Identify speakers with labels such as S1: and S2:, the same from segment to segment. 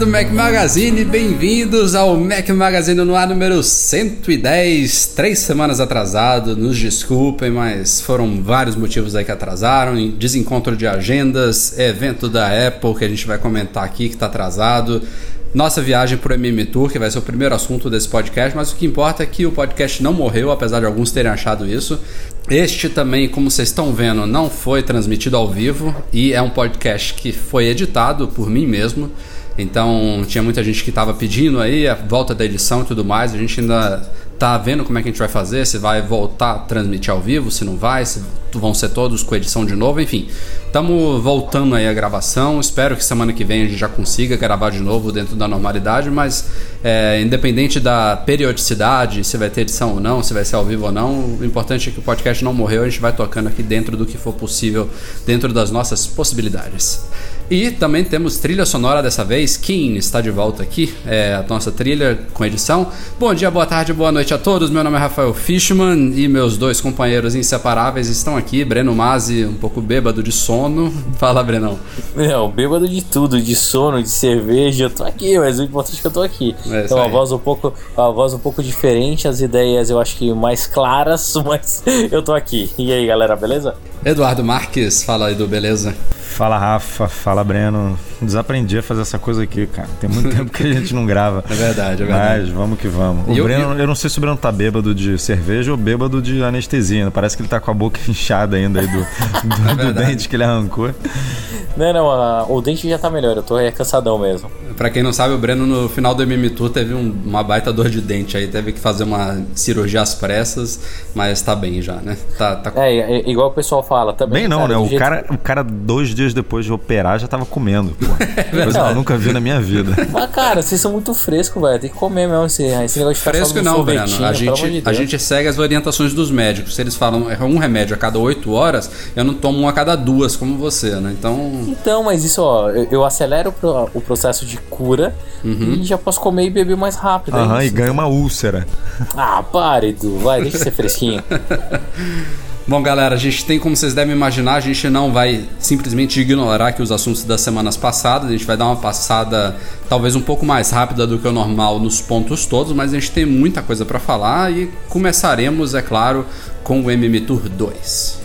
S1: Do Mac Magazine, bem-vindos ao Mac Magazine no ar número 110, três semanas atrasado, nos desculpem, mas foram vários motivos aí que atrasaram, desencontro de agendas, evento da Apple que a gente vai comentar aqui que está atrasado, nossa viagem para o MM Tour, que vai ser o primeiro assunto desse podcast, mas o que importa é que o podcast não morreu, apesar de alguns terem achado isso. Este também, como vocês estão vendo, não foi transmitido ao vivo e é um podcast que foi editado por mim mesmo. Então tinha muita gente que estava pedindo aí a volta da edição e tudo mais. A gente ainda tá vendo como é que a gente vai fazer, se vai voltar a transmitir ao vivo, se não vai, se vão ser todos com edição de novo, enfim. Estamos voltando aí a gravação. Espero que semana que vem a gente já consiga gravar de novo dentro da normalidade, mas é, independente da periodicidade, se vai ter edição ou não, se vai ser ao vivo ou não, o importante é que o podcast não morreu, a gente vai tocando aqui dentro do que for possível, dentro das nossas possibilidades. E também temos trilha sonora dessa vez. Kim está de volta aqui, é a nossa trilha com edição. Bom dia, boa tarde, boa noite a todos. Meu nome é Rafael Fishman e meus dois companheiros inseparáveis estão aqui. Breno Mazzi, um pouco bêbado de sono. Fala, Brenão.
S2: Não, bêbado de tudo, de sono, de cerveja. Eu tô aqui, mas o importante é que eu tô aqui. É então, a voz um pouco, a voz um pouco diferente, as ideias eu acho que mais claras, mas eu tô aqui. E aí, galera, beleza?
S1: Eduardo Marques, fala aí do beleza.
S3: Fala Rafa, fala Breno. Desaprendi a fazer essa coisa aqui, cara. Tem muito tempo que a gente não grava.
S1: É verdade, é verdade.
S3: Mas vamos que vamos. O eu, Breno, eu... eu... não sei se o Breno tá bêbado de cerveja ou bêbado de anestesia. Parece que ele tá com a boca inchada ainda aí do, do, é do dente que ele arrancou.
S2: Não, não, a, o dente já tá melhor. Eu tô é, cansadão mesmo.
S1: Pra quem não sabe, o Breno no final do MM Tour teve um, uma baita dor de dente aí. Teve que fazer uma cirurgia às pressas, mas tá bem já, né? Tá, tá...
S2: É, é, igual o pessoal fala também.
S3: Bem não, cara, né? O, jeito... cara, o cara dois dias depois de operar já tava comendo, É Coisa que eu nunca vi na minha vida.
S2: Mas, cara, vocês são muito frescos, velho. Tem que comer mesmo esse, esse negócio de
S1: Fresco não, Breno. A gente, de a gente segue as orientações dos médicos. Se eles falam é um remédio a cada oito horas, eu não tomo um a cada duas, como você, né? Então.
S2: Então, mas isso, ó, eu, eu acelero o processo de cura uhum. e já posso comer e beber mais rápido.
S3: É Aham, é e ganha uma úlcera.
S2: Ah, pare, Edu. Vai, deixa ser fresquinho.
S1: Bom, galera, a gente tem, como vocês devem imaginar, a gente não vai simplesmente ignorar aqui os assuntos das semanas passadas, a gente vai dar uma passada talvez um pouco mais rápida do que o normal nos pontos todos, mas a gente tem muita coisa para falar e começaremos, é claro, com o MM Tour 2.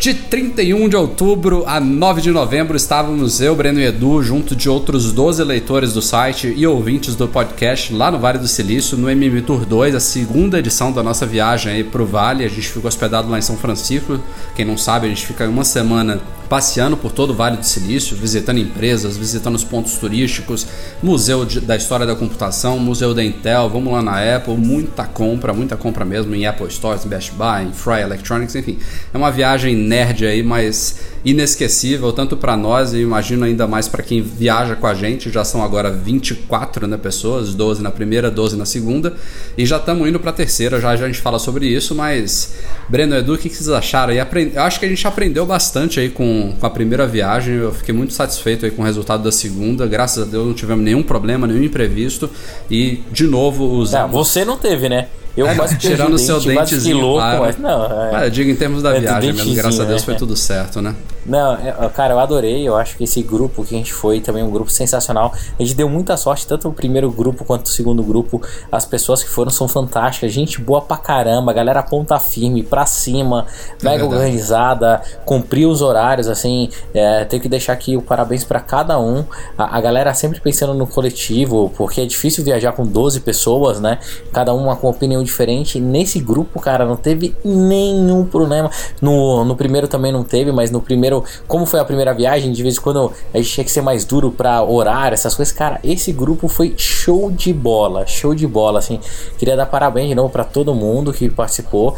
S1: De 31 de outubro a 9 de novembro estávamos eu, Breno e Edu, junto de outros 12 leitores do site e ouvintes do podcast lá no Vale do Silício, no MM Tour 2, a segunda edição da nossa viagem aí pro Vale. A gente ficou hospedado lá em São Francisco. Quem não sabe, a gente fica uma semana passeando por todo o Vale do Silício, visitando empresas, visitando os pontos turísticos, museu de, da história da computação, museu da Intel, vamos lá na Apple, muita compra, muita compra mesmo em Apple Stores, Best Buy, em Fry Electronics, enfim. É uma viagem nerd aí, mas inesquecível, tanto para nós e imagino ainda mais para quem viaja com a gente. Já são agora 24 né, pessoas, 12 na primeira, 12 na segunda, e já estamos indo para a terceira. Já, já a gente fala sobre isso, mas Breno Edu, o que, que vocês acharam? E. Eu acho que a gente aprendeu bastante aí com com, a primeira viagem. Eu fiquei muito satisfeito aí com o resultado da segunda. Graças a Deus não tivemos nenhum problema, nenhum imprevisto. E, de novo, os.
S2: Ah, você não teve, né? Eu
S1: é, quase tirando o seu dentezinho.
S2: Claro. mas não, é,
S1: eu digo em termos da é viagem mesmo, graças a Deus né? foi tudo certo, né?
S2: Não, é, cara, eu adorei. Eu acho que esse grupo que a gente foi também é um grupo sensacional. A gente deu muita sorte, tanto o primeiro grupo quanto o segundo grupo. As pessoas que foram são fantásticas. Gente boa pra caramba. Galera ponta firme, pra cima, é mega organizada, cumpriu os horários. Assim, é, tenho que deixar aqui o parabéns para cada um. A, a, galera sempre pensando no coletivo, porque é difícil viajar com 12 pessoas, né? Cada uma com opinião diferente. Nesse grupo, cara, não teve nenhum problema. No, no primeiro também não teve, mas no primeiro primeiro, como foi a primeira viagem, de vez em quando a gente tinha que ser mais duro para orar, essas coisas. Cara, esse grupo foi show de bola, show de bola, assim. Queria dar parabéns de novo para todo mundo que participou,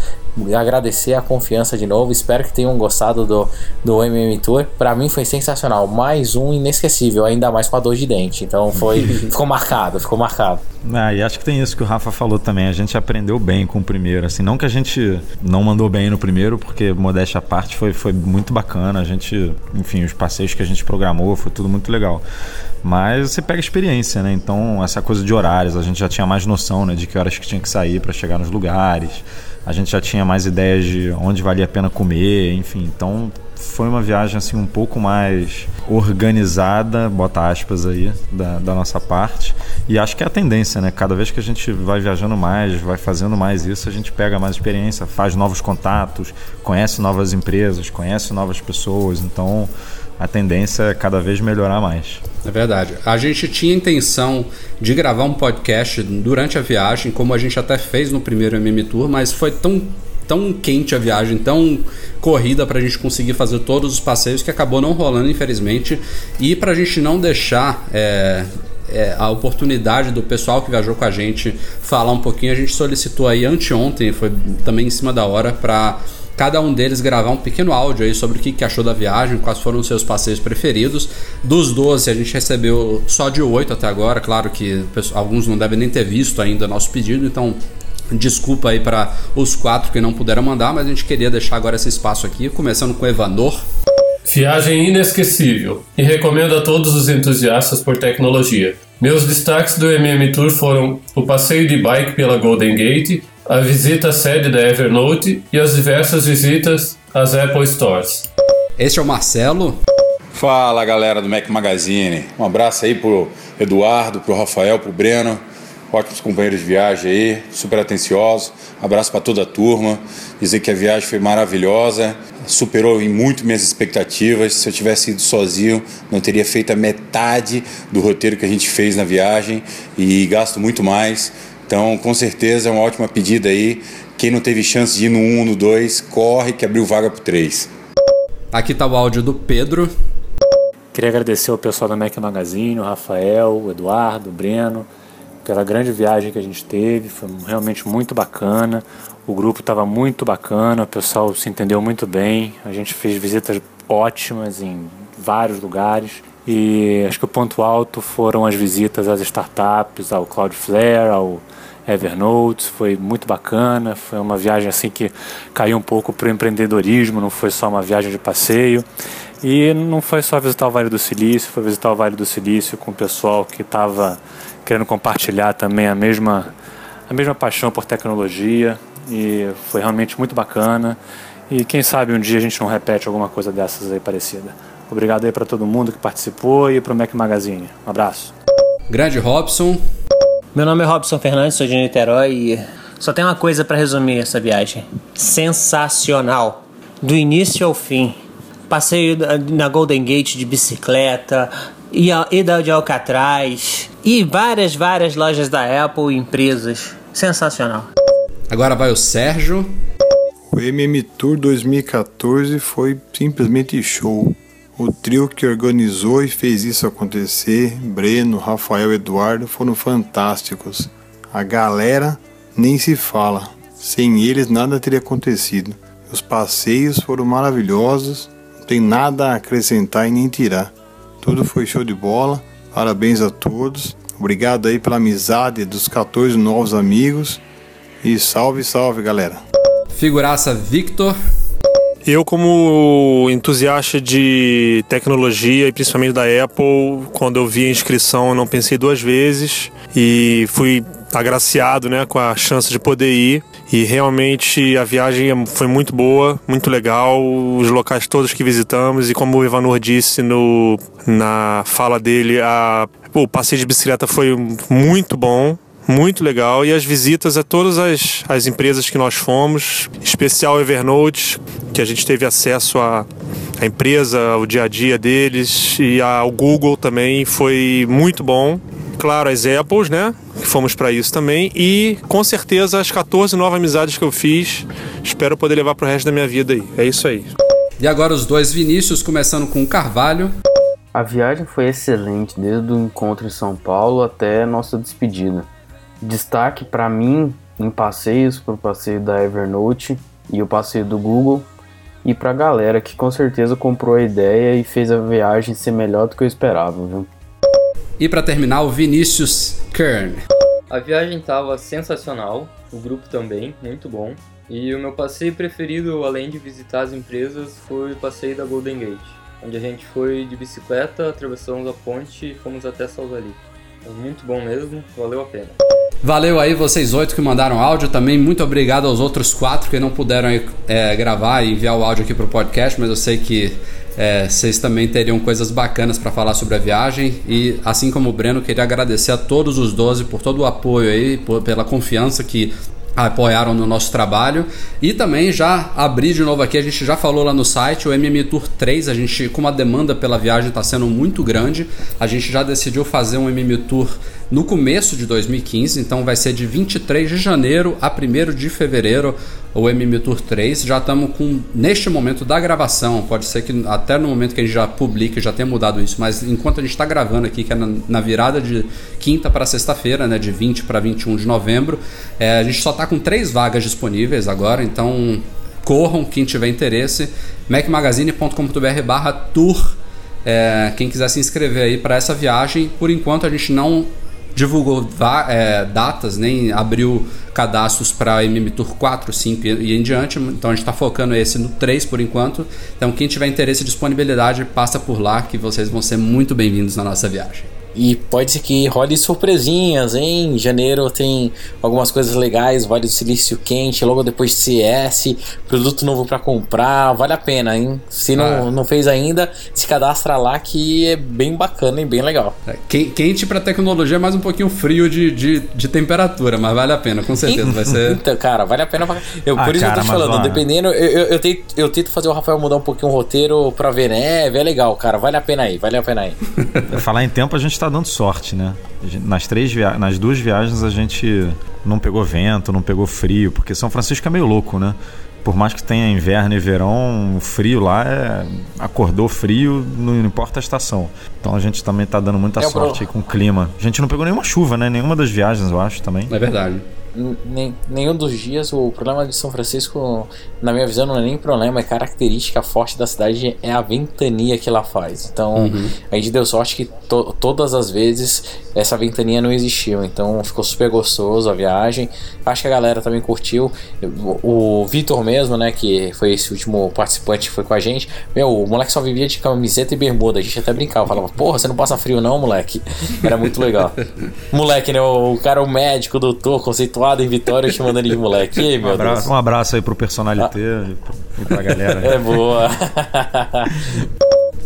S2: agradecer a confiança de novo. Espero que tenham gostado do, do MM Tour. Para mim foi sensacional, mais um inesquecível, ainda mais com a dor de dente. Então foi, ficou marcado, ficou marcado.
S3: Ah, e acho que tem isso que o Rafa falou também. A gente aprendeu bem com o primeiro, assim, não que a gente não mandou bem no primeiro, porque modéstia à parte foi, foi muito bacana. A gente, enfim, os passeios que a gente programou, foi tudo muito legal. Mas você pega experiência, né? Então, essa coisa de horários, a gente já tinha mais noção, né, de que horas que tinha que sair para chegar nos lugares. A gente já tinha mais ideias de onde valia a pena comer, enfim. Então, foi uma viagem assim um pouco mais organizada, bota aspas aí, da, da, nossa parte. E acho que é a tendência, né? Cada vez que a gente vai viajando mais, vai fazendo mais isso, a gente pega mais experiência, faz novos contatos, conhece novas empresas, conhece novas pessoas. Então a tendência é cada vez melhorar mais.
S1: É verdade. A gente tinha intenção de gravar um podcast durante a viagem, como a gente até fez no primeiro MM Tour, mas foi tão tão quente a viagem, tão corrida para a gente conseguir fazer todos os passeios que acabou não rolando, infelizmente. E para a gente não deixar é, é, a oportunidade do pessoal que viajou com a gente falar um pouquinho, a gente solicitou aí anteontem, foi também em cima da hora, para cada um deles gravar um pequeno áudio aí sobre o que, que achou da viagem, quais foram os seus passeios preferidos. Dos 12, a gente recebeu só de 8 até agora, claro que alguns não devem nem ter visto ainda nosso pedido, então Desculpa aí para os quatro que não puderam mandar, mas a gente queria deixar agora esse espaço aqui, começando com o Evanor.
S4: Viagem inesquecível e recomendo a todos os entusiastas por tecnologia. Meus destaques do MM Tour foram o passeio de bike pela Golden Gate, a visita à sede da Evernote e as diversas visitas às Apple Stores.
S1: Este é o Marcelo.
S5: Fala galera do Mac Magazine. Um abraço aí pro Eduardo, pro Rafael, pro Breno ótimos companheiros de viagem aí, super atenciosos. Abraço para toda a turma. Dizer que a viagem foi maravilhosa, superou em muito minhas expectativas. Se eu tivesse ido sozinho, não teria feito a metade do roteiro que a gente fez na viagem e gasto muito mais. Então, com certeza é uma ótima pedida aí. Quem não teve chance de ir no 1, no 2, corre que abriu vaga pro 3.
S1: Aqui está o áudio do Pedro.
S6: Queria agradecer ao pessoal da Mac Magazine, o Rafael, o Eduardo, o Breno, pela grande viagem que a gente teve, foi realmente muito bacana. O grupo estava muito bacana, o pessoal se entendeu muito bem. A gente fez visitas ótimas em vários lugares. E acho que o ponto alto foram as visitas às startups, ao Cloudflare, ao Evernote, foi muito bacana, foi uma viagem assim que caiu um pouco para o empreendedorismo, não foi só uma viagem de passeio. E não foi só visitar o Vale do Silício, foi visitar o Vale do Silício com o pessoal que estava querendo compartilhar também a mesma, a mesma paixão por tecnologia e foi realmente muito bacana. E quem sabe um dia a gente não repete alguma coisa dessas aí parecida. Obrigado aí para todo mundo que participou e para o Mac Magazine. Um abraço.
S1: Grande Robson.
S7: Meu nome é Robson Fernandes, sou de Niterói e só tem uma coisa para resumir essa viagem. Sensacional. Do início ao fim. Passeio na Golden Gate de bicicleta, e, e da de Alcatraz e várias, várias lojas da Apple e empresas. Sensacional.
S1: Agora vai o Sérgio.
S8: O MM Tour 2014 foi simplesmente show. O trio que organizou e fez isso acontecer, Breno, Rafael e Eduardo, foram fantásticos. A galera nem se fala. Sem eles nada teria acontecido. Os passeios foram maravilhosos, não tem nada a acrescentar e nem tirar. Tudo foi show de bola. Parabéns a todos. Obrigado aí pela amizade dos 14 novos amigos. E salve, salve, galera.
S1: Figuraça Victor.
S9: Eu, como entusiasta de tecnologia e principalmente da Apple, quando eu vi a inscrição, não pensei duas vezes e fui agraciado né, com a chance de poder ir. E realmente a viagem foi muito boa, muito legal, os locais todos que visitamos e como o Ivanor disse no, na fala dele, a, o passeio de bicicleta foi muito bom, muito legal. E as visitas a todas as, as empresas que nós fomos, especial Evernote, que a gente teve acesso à, à empresa, o dia a dia deles, e ao Google também, foi muito bom claro, as Apples, né? Que fomos para isso também. E com certeza as 14 novas amizades que eu fiz. Espero poder levar pro resto da minha vida aí. É isso aí.
S1: E agora os dois Vinícius, começando com o Carvalho.
S10: A viagem foi excelente, desde o encontro em São Paulo até nossa despedida. Destaque para mim em passeios, para o passeio da Evernote e o passeio do Google, e para a galera que com certeza comprou a ideia e fez a viagem ser melhor do que eu esperava, viu?
S1: E para terminar, o Vinícius Kern.
S11: A viagem estava sensacional, o grupo também, muito bom. E o meu passeio preferido, além de visitar as empresas, foi o passeio da Golden Gate, onde a gente foi de bicicleta, atravessamos a ponte e fomos até Salzali. Muito bom mesmo, valeu a pena.
S1: Valeu aí vocês oito que mandaram áudio também. Muito obrigado aos outros quatro que não puderam é, gravar e enviar o áudio aqui para o podcast, mas eu sei que é, vocês também teriam coisas bacanas para falar sobre a viagem. E assim como o Breno, queria agradecer a todos os 12 por todo o apoio aí, por, pela confiança que apoiaram no nosso trabalho e também já abri de novo aqui, a gente já falou lá no site, o MM Tour 3, a gente com a demanda pela viagem está sendo muito grande, a gente já decidiu fazer um MM Tour no começo de 2015, então vai ser de 23 de janeiro a 1 de fevereiro o MM Tour 3. Já estamos com, neste momento da gravação, pode ser que até no momento que a gente já publique já tenha mudado isso, mas enquanto a gente está gravando aqui, que é na, na virada de quinta para sexta-feira, né, de 20 para 21 de novembro, é, a gente só está com três vagas disponíveis agora, então corram quem tiver interesse, macmagazine.com.br barra tour. É, quem quiser se inscrever aí para essa viagem, por enquanto a gente não divulgou é, datas, nem abriu cadastros para MM Tour 4, 5 e em diante, então a gente está focando esse no 3 por enquanto. Então quem tiver interesse e disponibilidade, passa por lá que vocês vão ser muito bem-vindos na nossa viagem.
S2: E pode ser que role surpresinhas, hein? Em janeiro tem algumas coisas legais, Vale do Silício Quente, logo depois de CS, produto novo para comprar, vale a pena, hein? Se não, ah. não fez ainda, se cadastra lá que é bem bacana e bem legal.
S1: É, quente para tecnologia é mais um pouquinho frio de, de, de, temperatura, mas vale a pena, com certeza. vai ser...
S2: Então, cara, vale a pena. Pra... Eu, ah, por isso cara, eu tô te falando, dependendo, eu, eu, eu, tento, eu tento fazer o Rafael mudar um pouquinho o roteiro pra ver neve, é legal, cara, vale a pena aí, vale a pena aí.
S3: Falar em tempo, a gente está dando sorte, né? Nas, três via... Nas duas viagens a gente não pegou vento, não pegou frio, porque São Francisco é meio louco, né? Por mais que tenha inverno e verão, o frio lá é. Acordou frio, não importa a estação. Então a gente também está dando muita é sorte com o clima. A gente não pegou nenhuma chuva, né? Nenhuma das viagens, eu acho também.
S1: É verdade
S2: nem, nenhum dos dias. O problema de São Francisco, na minha visão, não é nem problema, é característica forte da cidade, é a ventania que ela faz. Então, uhum. a gente deu sorte que to, todas as vezes essa ventania não existiu. Então, ficou super gostoso a viagem. Acho que a galera também curtiu. O, o Vitor mesmo, né, que foi esse último participante que foi com a gente, meu, o moleque só vivia de camiseta e bermuda. A gente até brincava, falava, porra, você não passa frio não, moleque? Era muito legal. moleque, né, o, o cara, o médico, o doutor, conceituado em Vitória te mandando de moleque. Ei,
S3: meu um, abraço, um abraço aí pro personalité ah. e pra galera.
S2: É boa.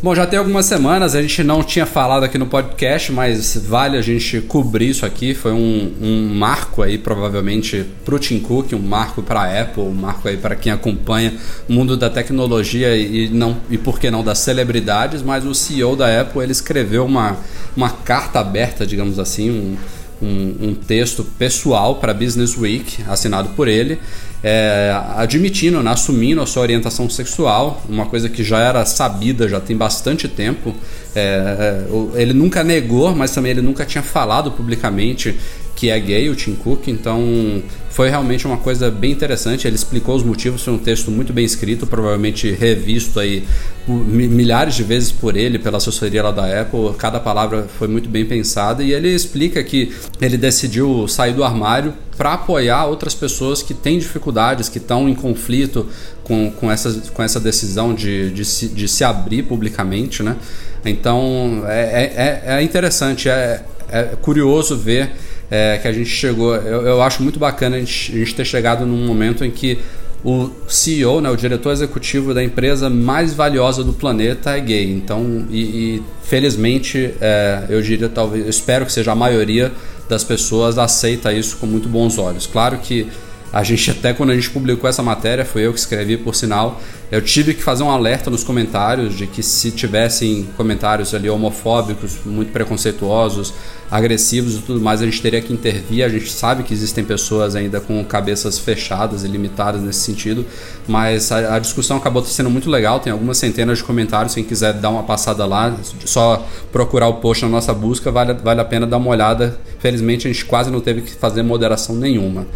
S1: Bom, já tem algumas semanas, a gente não tinha falado aqui no podcast, mas vale a gente cobrir isso aqui. Foi um, um marco aí, provavelmente, para o Tim Cook, um marco para a Apple, um marco aí para quem acompanha o mundo da tecnologia e, não, e por que não das celebridades. Mas o CEO da Apple ele escreveu uma, uma carta aberta, digamos assim, um, um, um texto pessoal para Business Week, assinado por ele, é, admitindo, né, assumindo a sua orientação sexual, uma coisa que já era sabida já tem bastante tempo. É, é ele nunca negou, mas também ele nunca tinha falado publicamente que é gay, o Tim Cook, então foi realmente uma coisa bem interessante. Ele explicou os motivos, foi um texto muito bem escrito, provavelmente revisto aí milhares de vezes por ele, pela assessoria lá da Apple. Cada palavra foi muito bem pensada e ele explica que ele decidiu sair do armário para apoiar outras pessoas que têm dificuldades, que estão em conflito com, com, essa, com essa decisão de, de, se, de se abrir publicamente, né? Então é, é, é interessante, é, é curioso ver é, que a gente chegou. Eu, eu acho muito bacana a gente, a gente, ter chegado num momento em que o CEO, né, o diretor executivo da empresa mais valiosa do planeta é gay. Então, e, e felizmente, é, eu diria, talvez, eu espero que seja a maioria das pessoas aceita isso com muito bons olhos. Claro que A gente até quando a gente publicou essa matéria, foi eu que escrevi por sinal, eu tive que fazer um alerta nos comentários de que se tivessem comentários ali homofóbicos, muito preconceituosos, agressivos e tudo mais, a gente teria que intervir. A gente sabe que existem pessoas ainda com cabeças fechadas e limitadas nesse sentido, mas a, a discussão acabou sendo muito legal. Tem algumas centenas de comentários. Quem quiser dar uma passada lá, só procurar o post na nossa busca, vale, vale a pena dar uma olhada. Felizmente a gente quase não teve que fazer moderação nenhuma.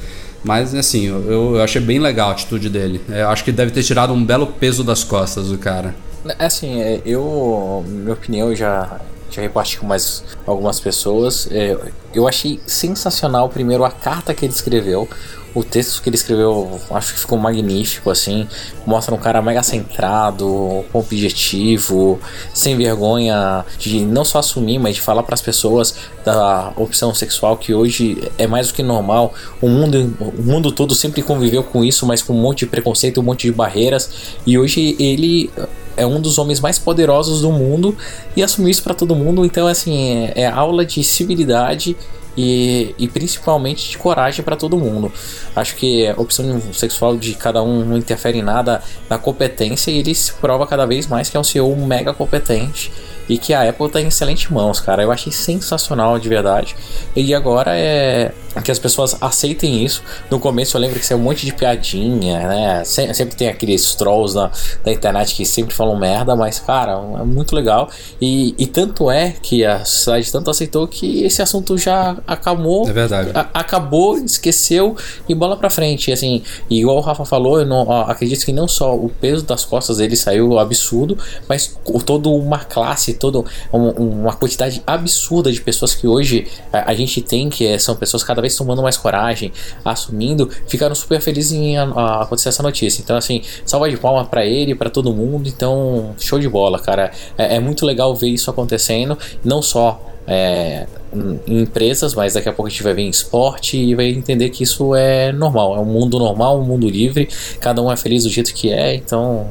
S1: Mas assim, eu, eu achei bem legal a atitude dele. Eu acho que deve ter tirado um belo peso das costas do cara.
S2: É assim, é, eu. Minha opinião já. Já reparti com mais algumas pessoas. É, eu achei sensacional, primeiro, a carta que ele escreveu. O texto que ele escreveu, acho que ficou magnífico, assim. Mostra um cara mega centrado, com objetivo, sem vergonha de não só assumir, mas de falar para as pessoas da opção sexual que hoje é mais do que normal. O mundo, o mundo todo sempre conviveu com isso, mas com um monte de preconceito, um monte de barreiras. E hoje ele é um dos homens mais poderosos do mundo e assumiu isso para todo mundo. Então, assim, é, é aula de civilidade e, e principalmente de coragem para todo mundo. Acho que a opção sexual de cada um não interfere em nada na competência e ele se prova cada vez mais que é um CEO mega competente e que a Apple está em excelentes mãos, cara. Eu achei sensacional de verdade. E agora é que as pessoas aceitem isso. No começo eu lembro que isso é um monte de piadinha, né? Sempre tem aqueles trolls da, da internet que sempre falam merda, mas cara, é muito legal. E, e tanto é que a sociedade tanto aceitou que esse assunto já acabou.
S1: É verdade.
S2: A, acabou, esqueceu e bola pra frente. E, assim, igual o Rafa falou, eu não, acredito que não só o peso das costas dele saiu absurdo, mas toda uma classe toda uma quantidade absurda de pessoas que hoje a, a gente tem, que é, são pessoas cada vez tomando mais coragem, assumindo, ficaram super felizes em a, a acontecer essa notícia. Então, assim, salva de palma para ele, para todo mundo. Então, show de bola, cara. É, é muito legal ver isso acontecendo, não só é, em empresas, mas daqui a pouco a gente vai ver em esporte e vai entender que isso é normal, é um mundo normal, um mundo livre, cada um é feliz do jeito que é, então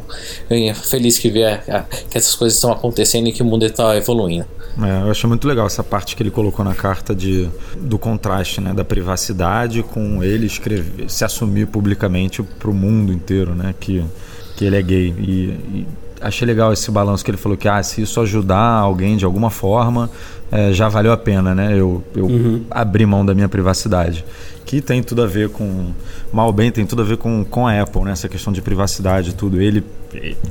S2: eu feliz que ver que essas coisas estão acontecendo e que o mundo está evoluindo.
S3: É, eu acho muito legal essa parte que ele colocou na carta de, do contraste, né, da privacidade com ele escrever, se assumir publicamente para o mundo inteiro, né, que, que ele é gay. E, e achei legal esse balanço que ele falou que ah, se isso ajudar alguém de alguma forma, é, já valeu a pena, né? Eu, eu uhum. abri mão da minha privacidade. Que tem tudo a ver com. Mal bem, tem tudo a ver com, com a Apple, né? Essa questão de privacidade e tudo. Ele,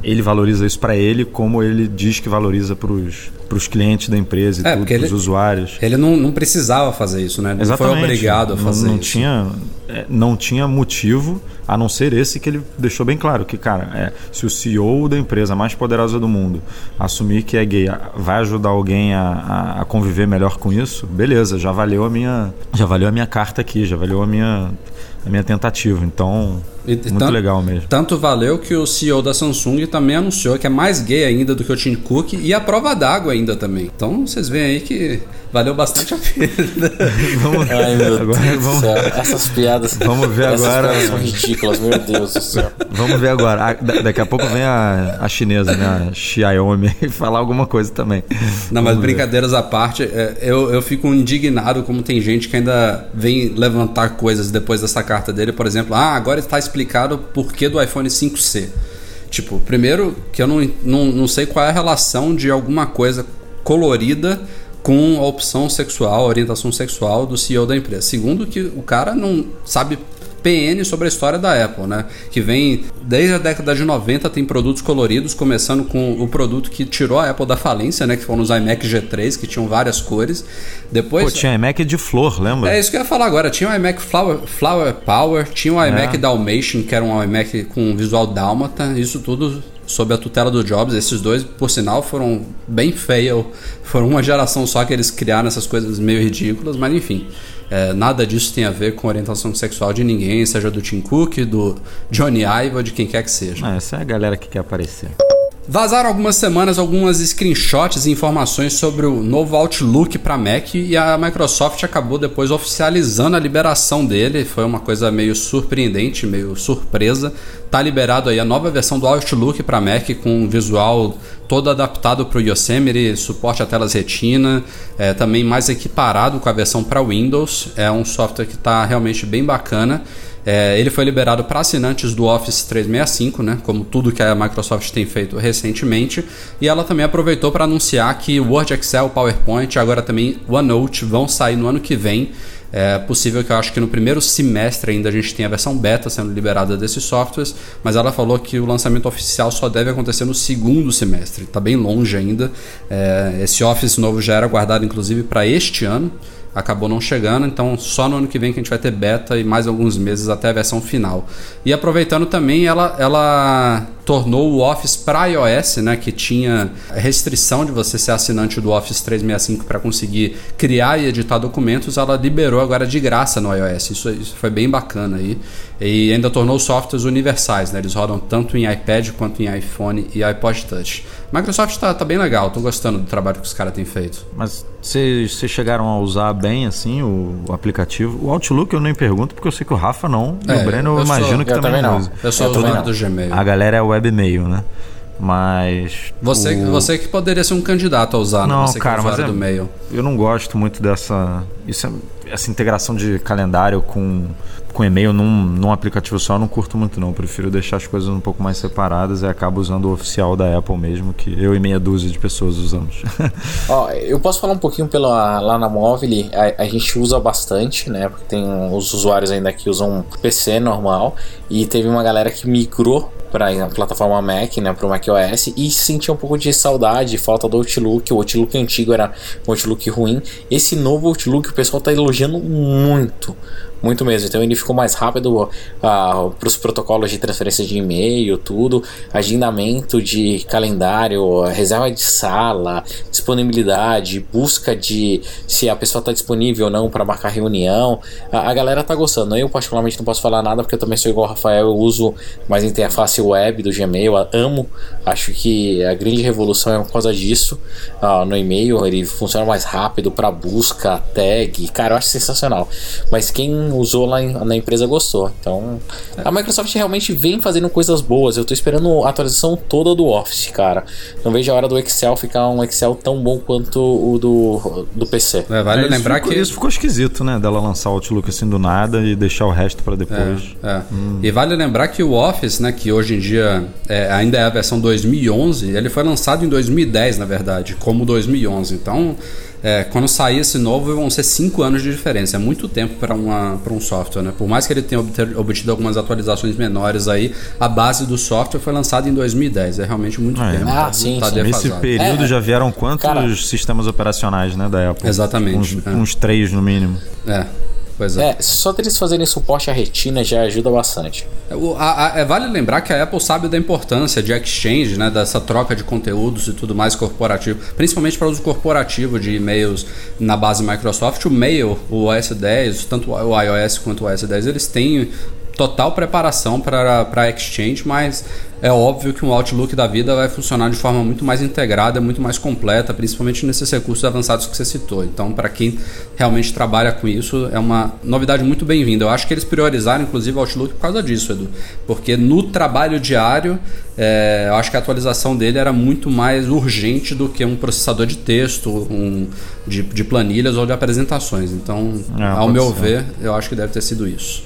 S3: ele valoriza isso para ele, como ele diz que valoriza para os clientes da empresa e é, tudo, para os usuários.
S1: Ele não, não precisava fazer isso, né? Não
S3: Exatamente.
S1: foi obrigado a fazer
S3: não, não
S1: isso.
S3: Tinha, é, não tinha motivo a não ser esse que ele deixou bem claro que cara é, se o CEO da empresa mais poderosa do mundo assumir que é gay vai ajudar alguém a, a conviver melhor com isso beleza já valeu a minha já valeu a minha carta aqui já valeu a minha a minha tentativa. Então e, Muito tanto, legal mesmo.
S1: Tanto valeu que o CEO da Samsung também anunciou que é mais gay ainda do que o Tim Cook e a prova d'água ainda também. Então vocês veem aí que valeu bastante a pena.
S2: vamos, Ai, meu agora, Deus vamos, céu. Essas piadas.
S3: Vamos ver
S2: essas
S3: agora.
S2: Essas são ridículas, meu Deus do céu.
S3: Vamos ver agora. A, daqui a pouco vem a, a chinesa, né? A Xiaomi, falar alguma coisa também.
S1: Não, mas brincadeiras à parte, é, eu, eu fico indignado como tem gente que ainda vem levantar coisas depois dessa carta dele. Por exemplo, ah, agora está explicando explicado o porquê do iPhone 5C. Tipo, primeiro que eu não, não, não sei qual é a relação de alguma coisa colorida com a opção sexual, orientação sexual do CEO da empresa. Segundo que o cara não sabe PN sobre a história da Apple, né? Que vem desde a década de 90 tem produtos coloridos, começando com o produto que tirou a Apple da falência, né? Que foram os iMac G3, que tinham várias cores. Depois.
S3: Pô, tinha iMac de flor, lembra?
S1: É isso que eu ia falar agora. Tinha o iMac Flower, Flower Power, tinha o iMac é. Dalmatian, que era um iMac com visual dálmata. Isso tudo sob a tutela do Jobs. Esses dois, por sinal, foram bem fail. Foram uma geração só que eles criaram essas coisas meio ridículas, mas enfim. É, nada disso tem a ver com orientação sexual de ninguém, seja do Tim Cook, do Johnny ou de quem quer que seja.
S3: Ah, essa é a galera que quer aparecer.
S1: Vazaram algumas semanas algumas screenshots e informações sobre o novo Outlook para Mac e a Microsoft acabou depois oficializando a liberação dele. Foi uma coisa meio surpreendente, meio surpresa. Tá liberado aí a nova versão do Outlook para Mac com um visual todo adaptado para o Yosemite, suporte a telas Retina, é, também mais equiparado com a versão para Windows. É um software que está realmente bem bacana. É, ele foi liberado para assinantes do Office 365, né, como tudo que a Microsoft tem feito recentemente, e ela também aproveitou para anunciar que Word, Excel, PowerPoint, agora também OneNote vão sair no ano que vem. É possível que eu acho que no primeiro semestre ainda a gente tenha a versão beta sendo liberada desses softwares, mas ela falou que o lançamento oficial só deve acontecer no segundo semestre. Está bem longe ainda. É, esse Office novo já era guardado inclusive para este ano acabou não chegando, então só no ano que vem que a gente vai ter beta e mais alguns meses até a versão final. E aproveitando também, ela, ela tornou o Office para iOS, né, que tinha restrição de você ser assinante do Office 365 para conseguir criar e editar documentos, ela liberou agora de graça no iOS. Isso, isso foi bem bacana aí. E ainda tornou softwares universais, né? Eles rodam tanto em iPad quanto em iPhone e iPod Touch. Microsoft está tá bem legal, tô gostando do trabalho que os caras têm feito.
S3: Mas vocês chegaram a usar bem assim o, o, aplicativo? O Outlook eu nem pergunto porque eu sei que o Rafa não. É, e o Breno eu, eu imagino
S1: sou,
S3: que também,
S1: também
S3: não.
S1: Usa. Eu sou usuário do Gmail.
S3: A galera é webmail, né? Mas.
S1: Você, o... você que poderia ser um candidato a usar,
S3: não,
S1: né? Você
S3: cara,
S1: que é
S3: mas é,
S1: do mail.
S3: Eu não gosto muito dessa. Isso é, essa integração de calendário com, com e-mail num, num aplicativo só, eu não curto muito, não. Eu prefiro deixar as coisas um pouco mais separadas e acabo usando o oficial da Apple mesmo, que eu e meia dúzia de pessoas usamos.
S2: Ó, eu posso falar um pouquinho pela, lá na móvel, a, a gente usa bastante, né? Porque tem os usuários ainda que usam PC normal e teve uma galera que migrou para a plataforma Mac, né, para o macOS e sentia um pouco de saudade, falta do Outlook. O Outlook antigo era um Outlook ruim. Esse novo Outlook o pessoal está elogiando muito muito mesmo. Então ele ficou mais rápido uh, para os protocolos de transferência de e-mail, tudo, agendamento de calendário, reserva de sala, disponibilidade, busca de se a pessoa está disponível ou não para marcar reunião. A, a, galera tá gostando. Eu particularmente não posso falar nada porque eu também sou igual ao Rafael, eu uso mais interface web do Gmail, amo. Acho que a grande revolução é por causa disso. Uh, no e-mail ele funciona mais rápido para busca, tag, cara, eu acho sensacional. Mas quem usou lá na empresa gostou. Então, a Microsoft realmente vem fazendo coisas boas. Eu tô esperando a atualização toda do Office, cara. Não vejo a hora do Excel ficar um Excel tão bom quanto o do, do PC.
S1: É, vale
S3: é,
S1: lembrar
S3: ficou,
S1: que.
S3: Isso ficou esquisito, né? Dela lançar o Outlook assim do nada e deixar o resto para depois.
S1: É, é. Hum. E vale lembrar que o Office, né, que hoje em dia é, ainda é a versão 2011, ele foi lançado em 2010, na verdade, como 2011. Então é, quando sair esse novo, vão ser 5 anos de diferença. É muito tempo para um software, né? Por mais que ele tenha obtido algumas atualizações menores aí, a base do software foi lançada em 2010. É realmente muito
S3: ah,
S1: tempo.
S3: É. Ah, sim, tá sim. Nesse período é, já vieram quantos cara, sistemas operacionais né, da Apple?
S1: Exatamente.
S3: Uns, é. uns três no mínimo.
S1: É. Pois é.
S2: é. só deles fazerem suporte à retina já ajuda bastante.
S1: O, a, a, é, vale lembrar que a Apple sabe da importância de exchange, né, dessa troca de conteúdos e tudo mais corporativo, principalmente para uso corporativo de e-mails na base Microsoft. O Mail, o OS 10, tanto o iOS quanto o OS 10, eles têm total preparação para Exchange, mas é óbvio que um Outlook da vida vai funcionar de forma muito mais integrada, muito mais completa, principalmente nesses recursos avançados que você citou. Então, para quem realmente trabalha com isso, é uma novidade muito bem-vinda. Eu acho que eles priorizaram, inclusive, o Outlook por causa disso, Edu. Porque no trabalho diário, é, eu acho que a atualização dele era muito mais urgente do que um processador de texto, um, de, de planilhas ou de apresentações. Então, é, ao meu ser. ver, eu acho que deve ter sido isso.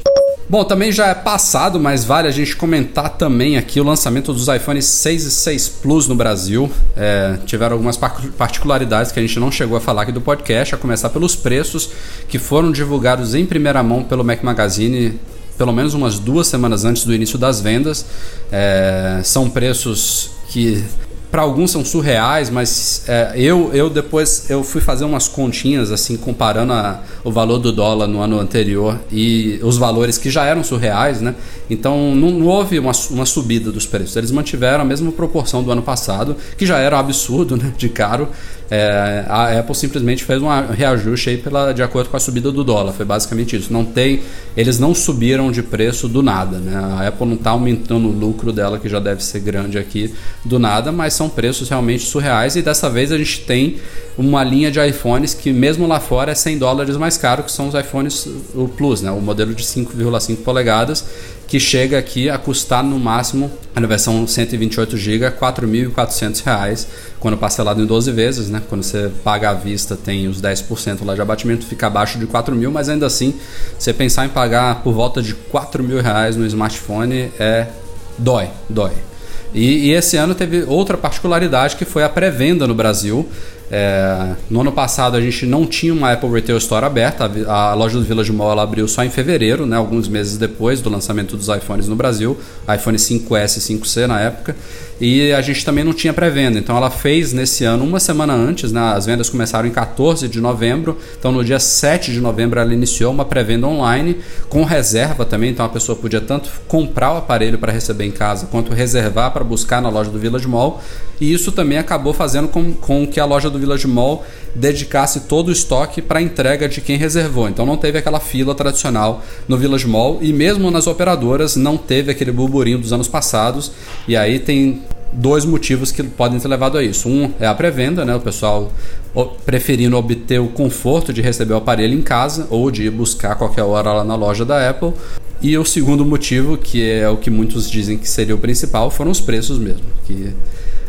S1: Bom, também já é passado, mas vale a gente comentar também aqui o lançamento dos iPhones 6 e 6 Plus no Brasil. É, tiveram algumas particularidades que a gente não chegou a falar aqui do podcast, a começar pelos preços que foram divulgados em primeira mão pelo Mac Magazine pelo menos umas duas semanas antes do início das vendas. É, são preços que para alguns são surreais, mas é, eu, eu depois eu fui fazer umas continhas assim comparando a, o valor do dólar no ano anterior e os valores que já eram surreais, né? Então não, não houve uma, uma subida dos preços, eles mantiveram a mesma proporção do ano passado, que já era um absurdo, né? De caro. É, a Apple simplesmente fez um reajuste aí pela, de acordo com a subida do dólar. Foi basicamente isso. Não tem, eles não subiram de preço do nada. Né? A Apple não está aumentando o lucro dela, que já deve ser grande aqui, do nada, mas são preços realmente surreais. E dessa vez a gente tem uma linha de iPhones que, mesmo lá fora, é 100 dólares mais caro, que são os iPhones o Plus, né? o modelo de 5,5 polegadas que chega aqui a custar no máximo, na versão 128 GB, R$ 4.400, quando parcelado em 12 vezes, né? Quando você paga à vista tem os 10% lá de abatimento, fica abaixo de 4 mil, mas ainda assim, você pensar em pagar por volta de 4 mil reais no smartphone é dói, dói. E, e, esse ano teve outra particularidade que foi a pré-venda no Brasil. É, no ano passado a gente não tinha uma Apple Retail Store aberta, a, a loja do Village Mall abriu só em fevereiro, né, alguns meses depois do lançamento dos iPhones no Brasil, iPhone 5S e 5C na época, e a gente também não tinha pré-venda, então ela fez nesse ano, uma semana antes, né, as vendas começaram em 14 de novembro, então no dia 7 de novembro ela iniciou uma pré-venda online com reserva também, então a pessoa podia tanto comprar o aparelho para receber em casa, quanto reservar para buscar na loja do Village Mall, e isso também acabou fazendo com, com que a loja do Village Mall dedicasse todo o estoque para entrega de quem reservou. Então não teve aquela fila tradicional no Village Mall e mesmo nas operadoras não teve aquele burburinho dos anos passados. E aí tem dois motivos que podem ter levado a isso. Um é a pré-venda, né? O pessoal preferindo obter o conforto de receber o aparelho em casa ou de ir buscar qualquer hora lá na loja da Apple. E o segundo motivo, que é o que muitos dizem que seria o principal, foram os preços mesmo, que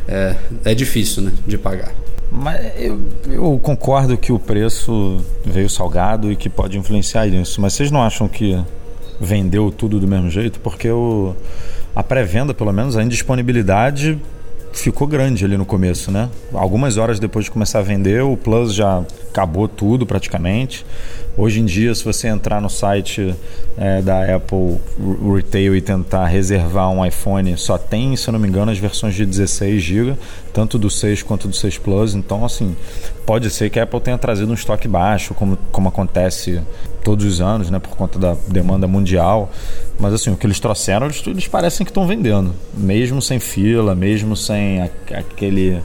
S1: é, é difícil né, de pagar.
S3: Mas eu, eu, concordo que o preço veio salgado e que pode influenciar nisso. Mas vocês não acham que vendeu tudo do mesmo jeito? Porque o, a pré-venda, pelo menos, a indisponibilidade ficou grande ali no começo, né? Algumas horas depois de começar a vender, o Plus já acabou tudo praticamente. Hoje em dia, se você entrar no site é, da Apple Retail e tentar reservar um iPhone, só tem, se eu não me engano, as versões de 16 GB, tanto do 6 quanto do 6 Plus. Então, assim, pode ser que a Apple tenha trazido um estoque baixo, como, como acontece todos os anos, né, por conta da demanda mundial. Mas, assim, o que eles trouxeram, eles, eles parecem que estão vendendo, mesmo sem fila, mesmo sem a, aquele,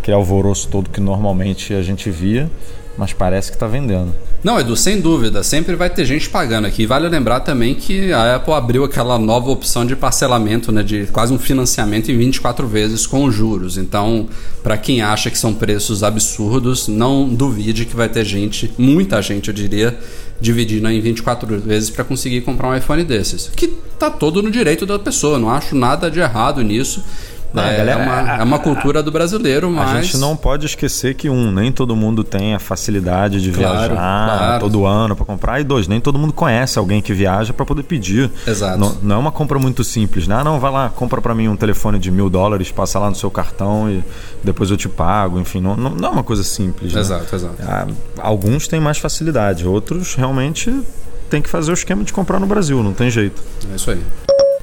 S3: aquele alvoroço todo que normalmente a gente via mas parece que está vendendo.
S1: Não, Edu, sem dúvida, sempre vai ter gente pagando aqui. Vale lembrar também que a Apple abriu aquela nova opção de parcelamento, né, de quase um financiamento em 24 vezes com juros. Então, para quem acha que são preços absurdos, não duvide que vai ter gente, muita gente, eu diria, dividindo em 24 vezes para conseguir comprar um iPhone desses. Que tá todo no direito da pessoa, não acho nada de errado nisso. É, galera, é, uma, é uma cultura do brasileiro, mas.
S3: A gente não pode esquecer que, um, nem todo mundo tem a facilidade de claro, viajar claro. todo ano para comprar, e dois, nem todo mundo conhece alguém que viaja para poder pedir.
S1: Exato.
S3: Não, não, é uma compra muito simples, né? Ah, não, vai lá, compra para mim um telefone de mil dólares, passa lá no seu cartão e depois eu te pago. Enfim, não, não, não é uma coisa simples. Né?
S1: Exato, exato.
S3: Ah, alguns têm mais facilidade, outros realmente tem que fazer o esquema de comprar no Brasil, não tem jeito.
S1: É isso aí.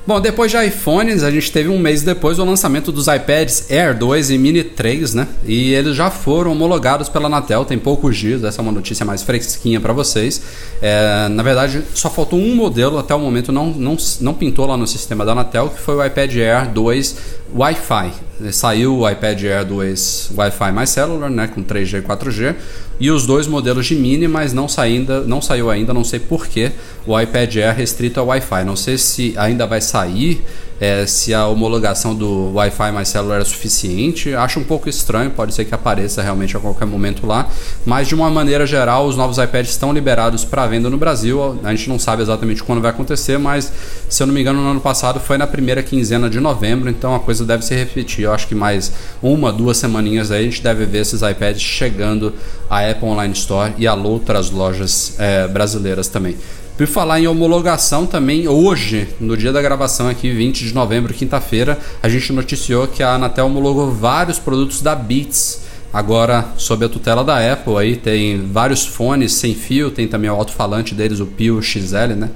S1: Bom, depois de iPhones, a gente teve um mês depois o lançamento dos iPads Air 2 e Mini 3, né? E eles já foram homologados pela Anatel, tem poucos dias, essa é uma notícia mais fresquinha para vocês. É, na verdade, só faltou um modelo, até o momento não, não, não pintou lá no sistema da Anatel, que foi o iPad Air 2 Wi-Fi. Saiu o iPad Air 2 Wi-Fi mais celular, né, com 3G e 4G, e os dois modelos de mini, mas não, ainda, não saiu ainda, não sei porquê, o iPad Air restrito ao Wi-Fi. Não sei se ainda vai sair é, se a homologação do Wi-Fi mais celular é suficiente. Acho um pouco estranho, pode ser que apareça realmente a qualquer momento lá, mas de uma maneira geral, os novos iPads estão liberados para venda no Brasil. A gente não sabe exatamente quando vai acontecer, mas se eu não me engano, no ano passado foi na primeira quinzena de novembro, então a coisa deve se repetir. Eu acho que mais uma, duas semaninhas aí a gente deve ver esses iPads chegando à Apple Online Store e a outras lojas é, brasileiras também. Por falar em homologação também, hoje, no dia da gravação aqui, 20 de novembro, quinta-feira, a gente noticiou que a Anatel homologou vários produtos da Beats, agora sob a tutela da Apple. Aí tem vários fones sem fio, tem também o alto-falante deles, o Pio XL, né?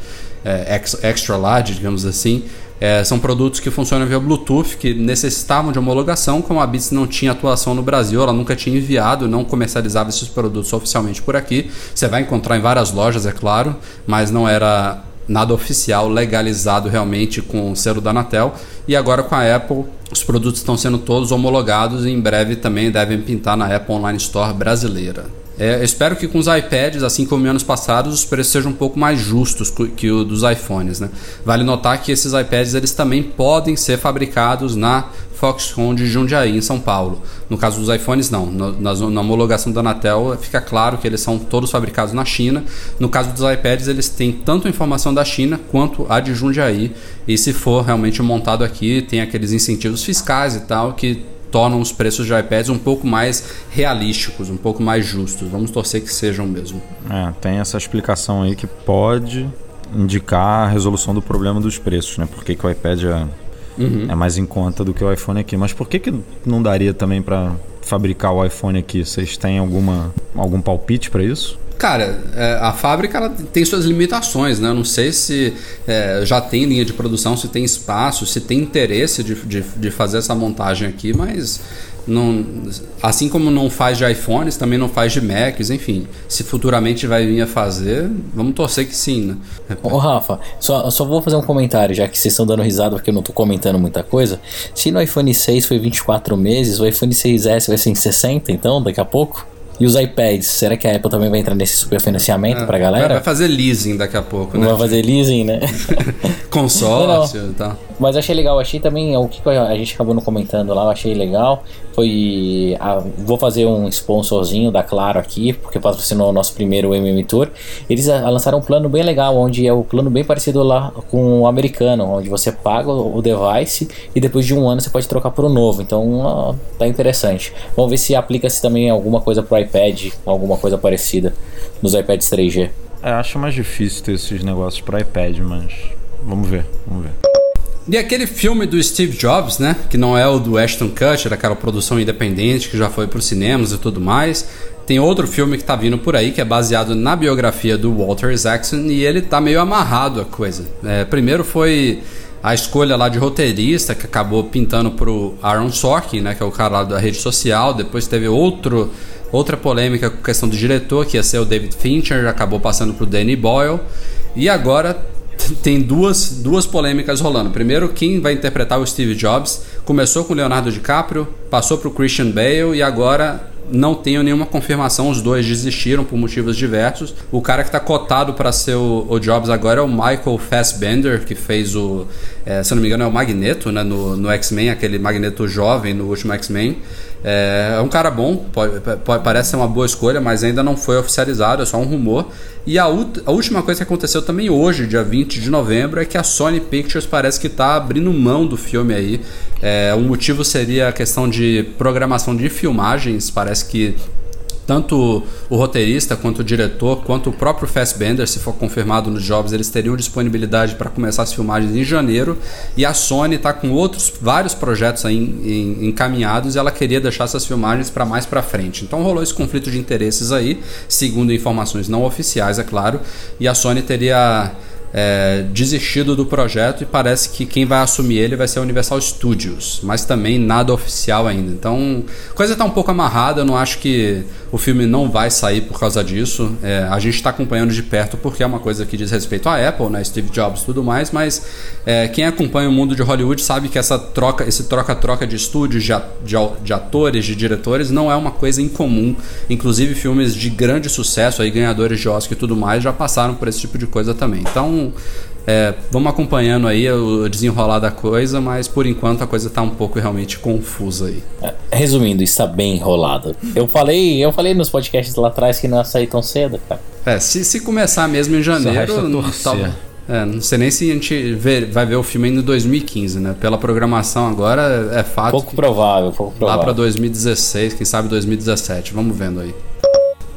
S1: É, extra large, digamos assim. É, são produtos que funcionam via Bluetooth, que necessitavam de homologação, como a Beats não tinha atuação no Brasil, ela nunca tinha enviado, não comercializava esses produtos oficialmente por aqui. Você vai encontrar em várias lojas, é claro, mas não era nada oficial, legalizado realmente com o selo da Anatel. E agora com a Apple, os produtos estão sendo todos homologados e em breve também devem pintar na Apple Online Store brasileira. É, espero que com os iPads, assim como em anos passados, os preços sejam um pouco mais justos que o dos iPhones. Né? Vale notar que esses iPads eles também podem ser fabricados na Foxconn de Jundiaí, em São Paulo. No caso dos iPhones, não. Na, na, homologação da Anatel, fica claro que eles são todos fabricados na China. No caso dos iPads, eles têm tanto informação da China quanto a de Jundiaí. E se for realmente montado aqui, tem aqueles incentivos fiscais e tal que tornam os preços de iPads um pouco mais realísticos, um pouco mais justos. Vamos torcer que sejam mesmo.
S3: É, tem essa explicação aí que pode indicar a resolução do problema dos preços, né? Por que, que o iPad é, uhum. é, mais em conta do que o iPhone aqui. Mas por que, que não daria também para fabricar o iPhone aqui? Vocês têm alguma, algum palpite para isso?
S1: Cara, é, a fábrica ela tem suas limitações, né? Eu não sei se é, já tem linha de produção, se tem espaço, se tem interesse de, de, de fazer essa montagem aqui, mas não, assim como não faz de iPhones, também não faz de Macs, enfim. Se futuramente vai vir a fazer, vamos torcer que sim, né?
S2: Ô Rafa, só, só vou fazer um comentário, já que vocês estão dando risada porque eu não estou comentando muita coisa. Se no iPhone 6 foi 24 meses, o iPhone 6S vai ser em 60, então, daqui a pouco? E os iPads, será que a Apple também vai entrar nesse super financiamento é, pra galera?
S1: Vai fazer leasing daqui a pouco, né?
S2: Vai fazer leasing, né?
S1: Consórcio e tal.
S2: Mas achei legal, achei também o que a gente acabou não comentando lá, eu achei legal. Foi. A, vou fazer um sponsorzinho da Claro aqui, porque patrocinou o nosso primeiro MM Tour. Eles lançaram um plano bem legal, onde é o um plano bem parecido lá com o americano, onde você paga o device e depois de um ano você pode trocar por um novo. Então ó, tá interessante. Vamos ver se aplica-se também alguma coisa pro iPad, alguma coisa parecida nos iPads 3G.
S3: É, acho mais difícil ter esses negócios para iPad, mas vamos ver, vamos ver.
S1: E aquele filme do Steve Jobs, né? Que não é o do Ashton Kutcher, aquela produção independente que já foi para os cinemas e tudo mais. Tem outro filme que tá vindo por aí que é baseado na biografia do Walter Isaacson e ele tá meio amarrado a coisa. É, primeiro foi a escolha lá de roteirista que acabou pintando pro Aaron Sorkin, né? Que é o cara lá da rede social. Depois teve outro outra polêmica com questão do diretor, que ia ser o David Fincher, acabou passando pro Danny Boyle. E agora tem duas, duas polêmicas rolando. Primeiro, quem vai interpretar o Steve Jobs começou com Leonardo DiCaprio, passou para o Christian Bale e agora não tenho nenhuma confirmação, os dois desistiram por motivos diversos. O cara que está cotado para ser o, o, Jobs agora é o Michael Fassbender, que fez o, é, se não me engano, é o Magneto né, no, no X-Men, aquele Magneto jovem no último X-Men. É, é, um cara bom, pode, pode, parece ser uma boa escolha, mas ainda não foi oficializado, é só um rumor. E a, a, última coisa que aconteceu também hoje, dia 20 de novembro, é que a Sony Pictures parece que está abrindo mão do filme aí. É, o motivo seria a questão de programação de filmagens, parece que tanto o roteirista, quanto o diretor, quanto o próprio Fassbender, se for confirmado nos jobs, eles teriam disponibilidade para começar as filmagens em janeiro. E a Sony está com outros vários projetos aí encaminhados e ela queria deixar essas filmagens para mais para frente. Então rolou esse conflito de interesses aí, segundo informações não oficiais, é claro. E a Sony teria é, desistido do projeto e parece que quem vai assumir ele vai ser a Universal Studios, mas também nada oficial ainda. Então, a coisa está um pouco amarrada. Eu não acho que o filme não vai sair por causa disso. É, a gente está acompanhando de perto porque é uma coisa que diz respeito à Apple, né, Steve Jobs, e tudo mais. Mas é, quem acompanha o mundo de Hollywood sabe que essa troca, esse troca-troca de estúdios, de, de, de atores, de diretores, não é uma coisa incomum. Inclusive filmes de grande sucesso, aí ganhadores de Oscar e tudo mais, já passaram por esse tipo de coisa também. Então é, vamos acompanhando aí o desenrolar da coisa, mas por enquanto a coisa está um pouco realmente confusa aí.
S2: É, resumindo, está bem enrolado. Eu falei, eu falei nos podcasts lá atrás que não ia sair tão cedo, cara.
S1: É, se, se começar mesmo em janeiro, não, tá, é, não sei nem se a gente vê, vai ver o filme ainda em 2015, né? Pela programação agora é, é fato.
S2: Pouco provável, pouco provável.
S1: Lá para 2016, quem sabe 2017. Vamos vendo aí.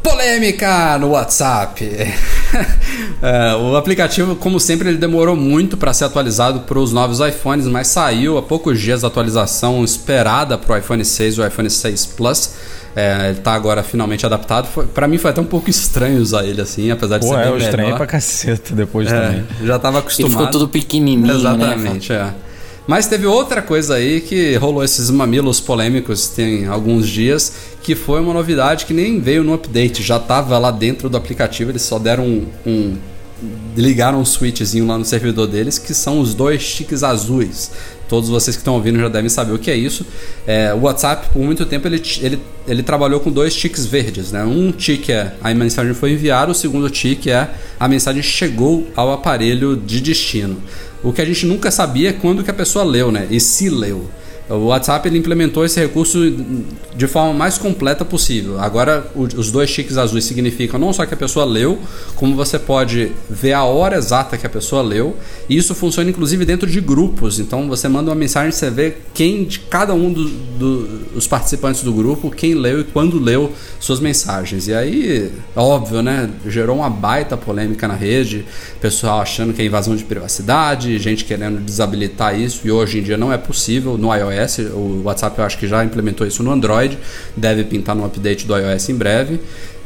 S1: Polêmica no WhatsApp. é, o aplicativo, como sempre, ele demorou muito para ser atualizado para os novos iPhones, mas saiu há poucos dias a atualização esperada para o iPhone 6 e o iPhone 6 Plus. É, ele está agora finalmente adaptado. Para mim foi até um pouco estranho usar ele assim, apesar de
S3: Pô,
S1: ser
S3: é,
S1: bem
S3: eu estranhei pra caceta depois
S1: é,
S3: também.
S1: Já estava acostumado.
S2: Ele ficou tudo pequenininho,
S1: né, Exatamente, né? é. Mas teve outra coisa aí que rolou esses mamilos polêmicos tem alguns dias, que foi uma novidade que nem veio no update, já estava lá dentro do aplicativo, eles só deram um, um ligaram um switchzinho lá no servidor deles, que são os dois tiques azuis. Todos vocês que estão ouvindo já devem saber o que é isso. É, o WhatsApp, por muito tempo, ele, ele, ele trabalhou com dois tiques verdes. Né? Um tique é a mensagem foi enviada, o segundo tique é a mensagem chegou ao aparelho de destino. O que a gente nunca sabia é quando que a pessoa leu, né? E se leu. O WhatsApp ele implementou esse recurso de forma mais completa possível. Agora, os dois tiques azuis significam não só que a pessoa leu, como você pode ver a hora exata que a pessoa leu. E isso funciona inclusive dentro de grupos. Então, você manda uma mensagem, você vê quem de cada um dos do, participantes do grupo, quem leu e quando leu suas mensagens. E aí, óbvio, né? Gerou uma baita polêmica na rede, pessoal achando que é invasão de privacidade, gente querendo desabilitar isso, e hoje em dia não é possível no iOS. O WhatsApp eu acho que já implementou isso no Android, deve pintar no update do iOS em breve.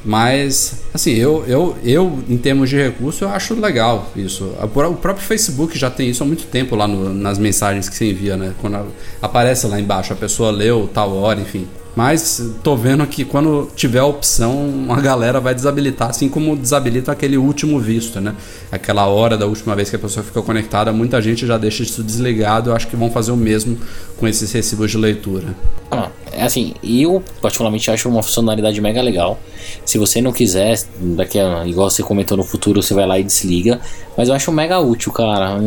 S1: Mas, assim, eu, eu, eu em termos de recurso, eu acho legal isso. O próprio Facebook já tem isso há muito tempo lá no, nas mensagens que você envia, né? Quando aparece lá embaixo, a pessoa leu tal hora, enfim. Mas tô vendo que quando tiver a opção, a galera vai desabilitar, assim como desabilita aquele último visto, né? Aquela hora da última vez que a pessoa ficou conectada, muita gente já deixa isso desligado. Eu acho que vão fazer o mesmo com esses recibos de leitura.
S2: Ah, é assim, eu particularmente acho uma funcionalidade mega legal. Se você não quiser, daqui a, igual você comentou no futuro, você vai lá e desliga. Mas eu acho mega útil, cara.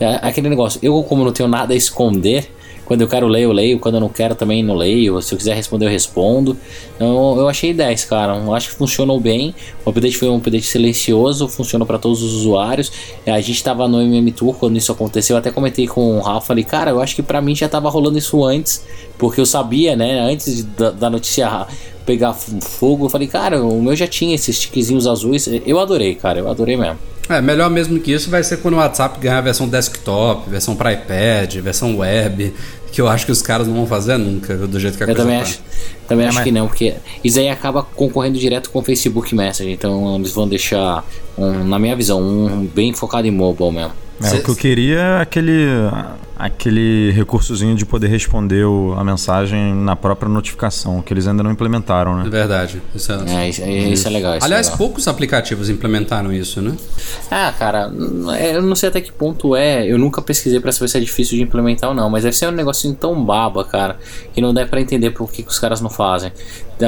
S2: É aquele negócio, eu como não tenho nada a esconder, quando eu quero ler, eu leio. Quando eu não quero, também não leio. Se eu quiser responder, eu respondo. Então, eu achei 10, cara. Eu acho que funcionou bem. O update foi um update silencioso, funcionou para todos os usuários. A gente tava no MM Tour quando isso aconteceu. Eu até comentei com o Rafa. Falei, cara, eu acho que para mim já tava rolando isso antes. Porque eu sabia, né? Antes da, da notícia pegar fogo, eu falei, cara, o meu já tinha esses tiquezinhos azuis. Eu adorei, cara. Eu adorei mesmo.
S1: É, melhor mesmo que isso vai ser quando o WhatsApp ganhar a versão desktop, versão para iPad, versão web, que eu acho que os caras não vão fazer nunca, do jeito que a
S2: eu
S1: coisa
S2: também
S1: tá.
S2: Acho, também é, acho mas... que não, porque isso aí acaba concorrendo direto com o Facebook Messenger, então eles vão deixar, um, na minha visão, um bem focado em mobile mesmo.
S3: É, Cê... o que eu queria é aquele aquele recursozinho de poder responder o, a mensagem na própria notificação, que eles ainda não implementaram, né?
S1: Verdade. Isso é,
S2: é, isso, isso é legal. Isso
S1: Aliás,
S2: é legal.
S1: poucos aplicativos implementaram isso, né?
S2: Ah, cara, eu não sei até que ponto é. Eu nunca pesquisei para saber se é difícil de implementar ou não, mas deve ser um negocinho tão baba, cara, que não dá para entender por que, que os caras não fazem.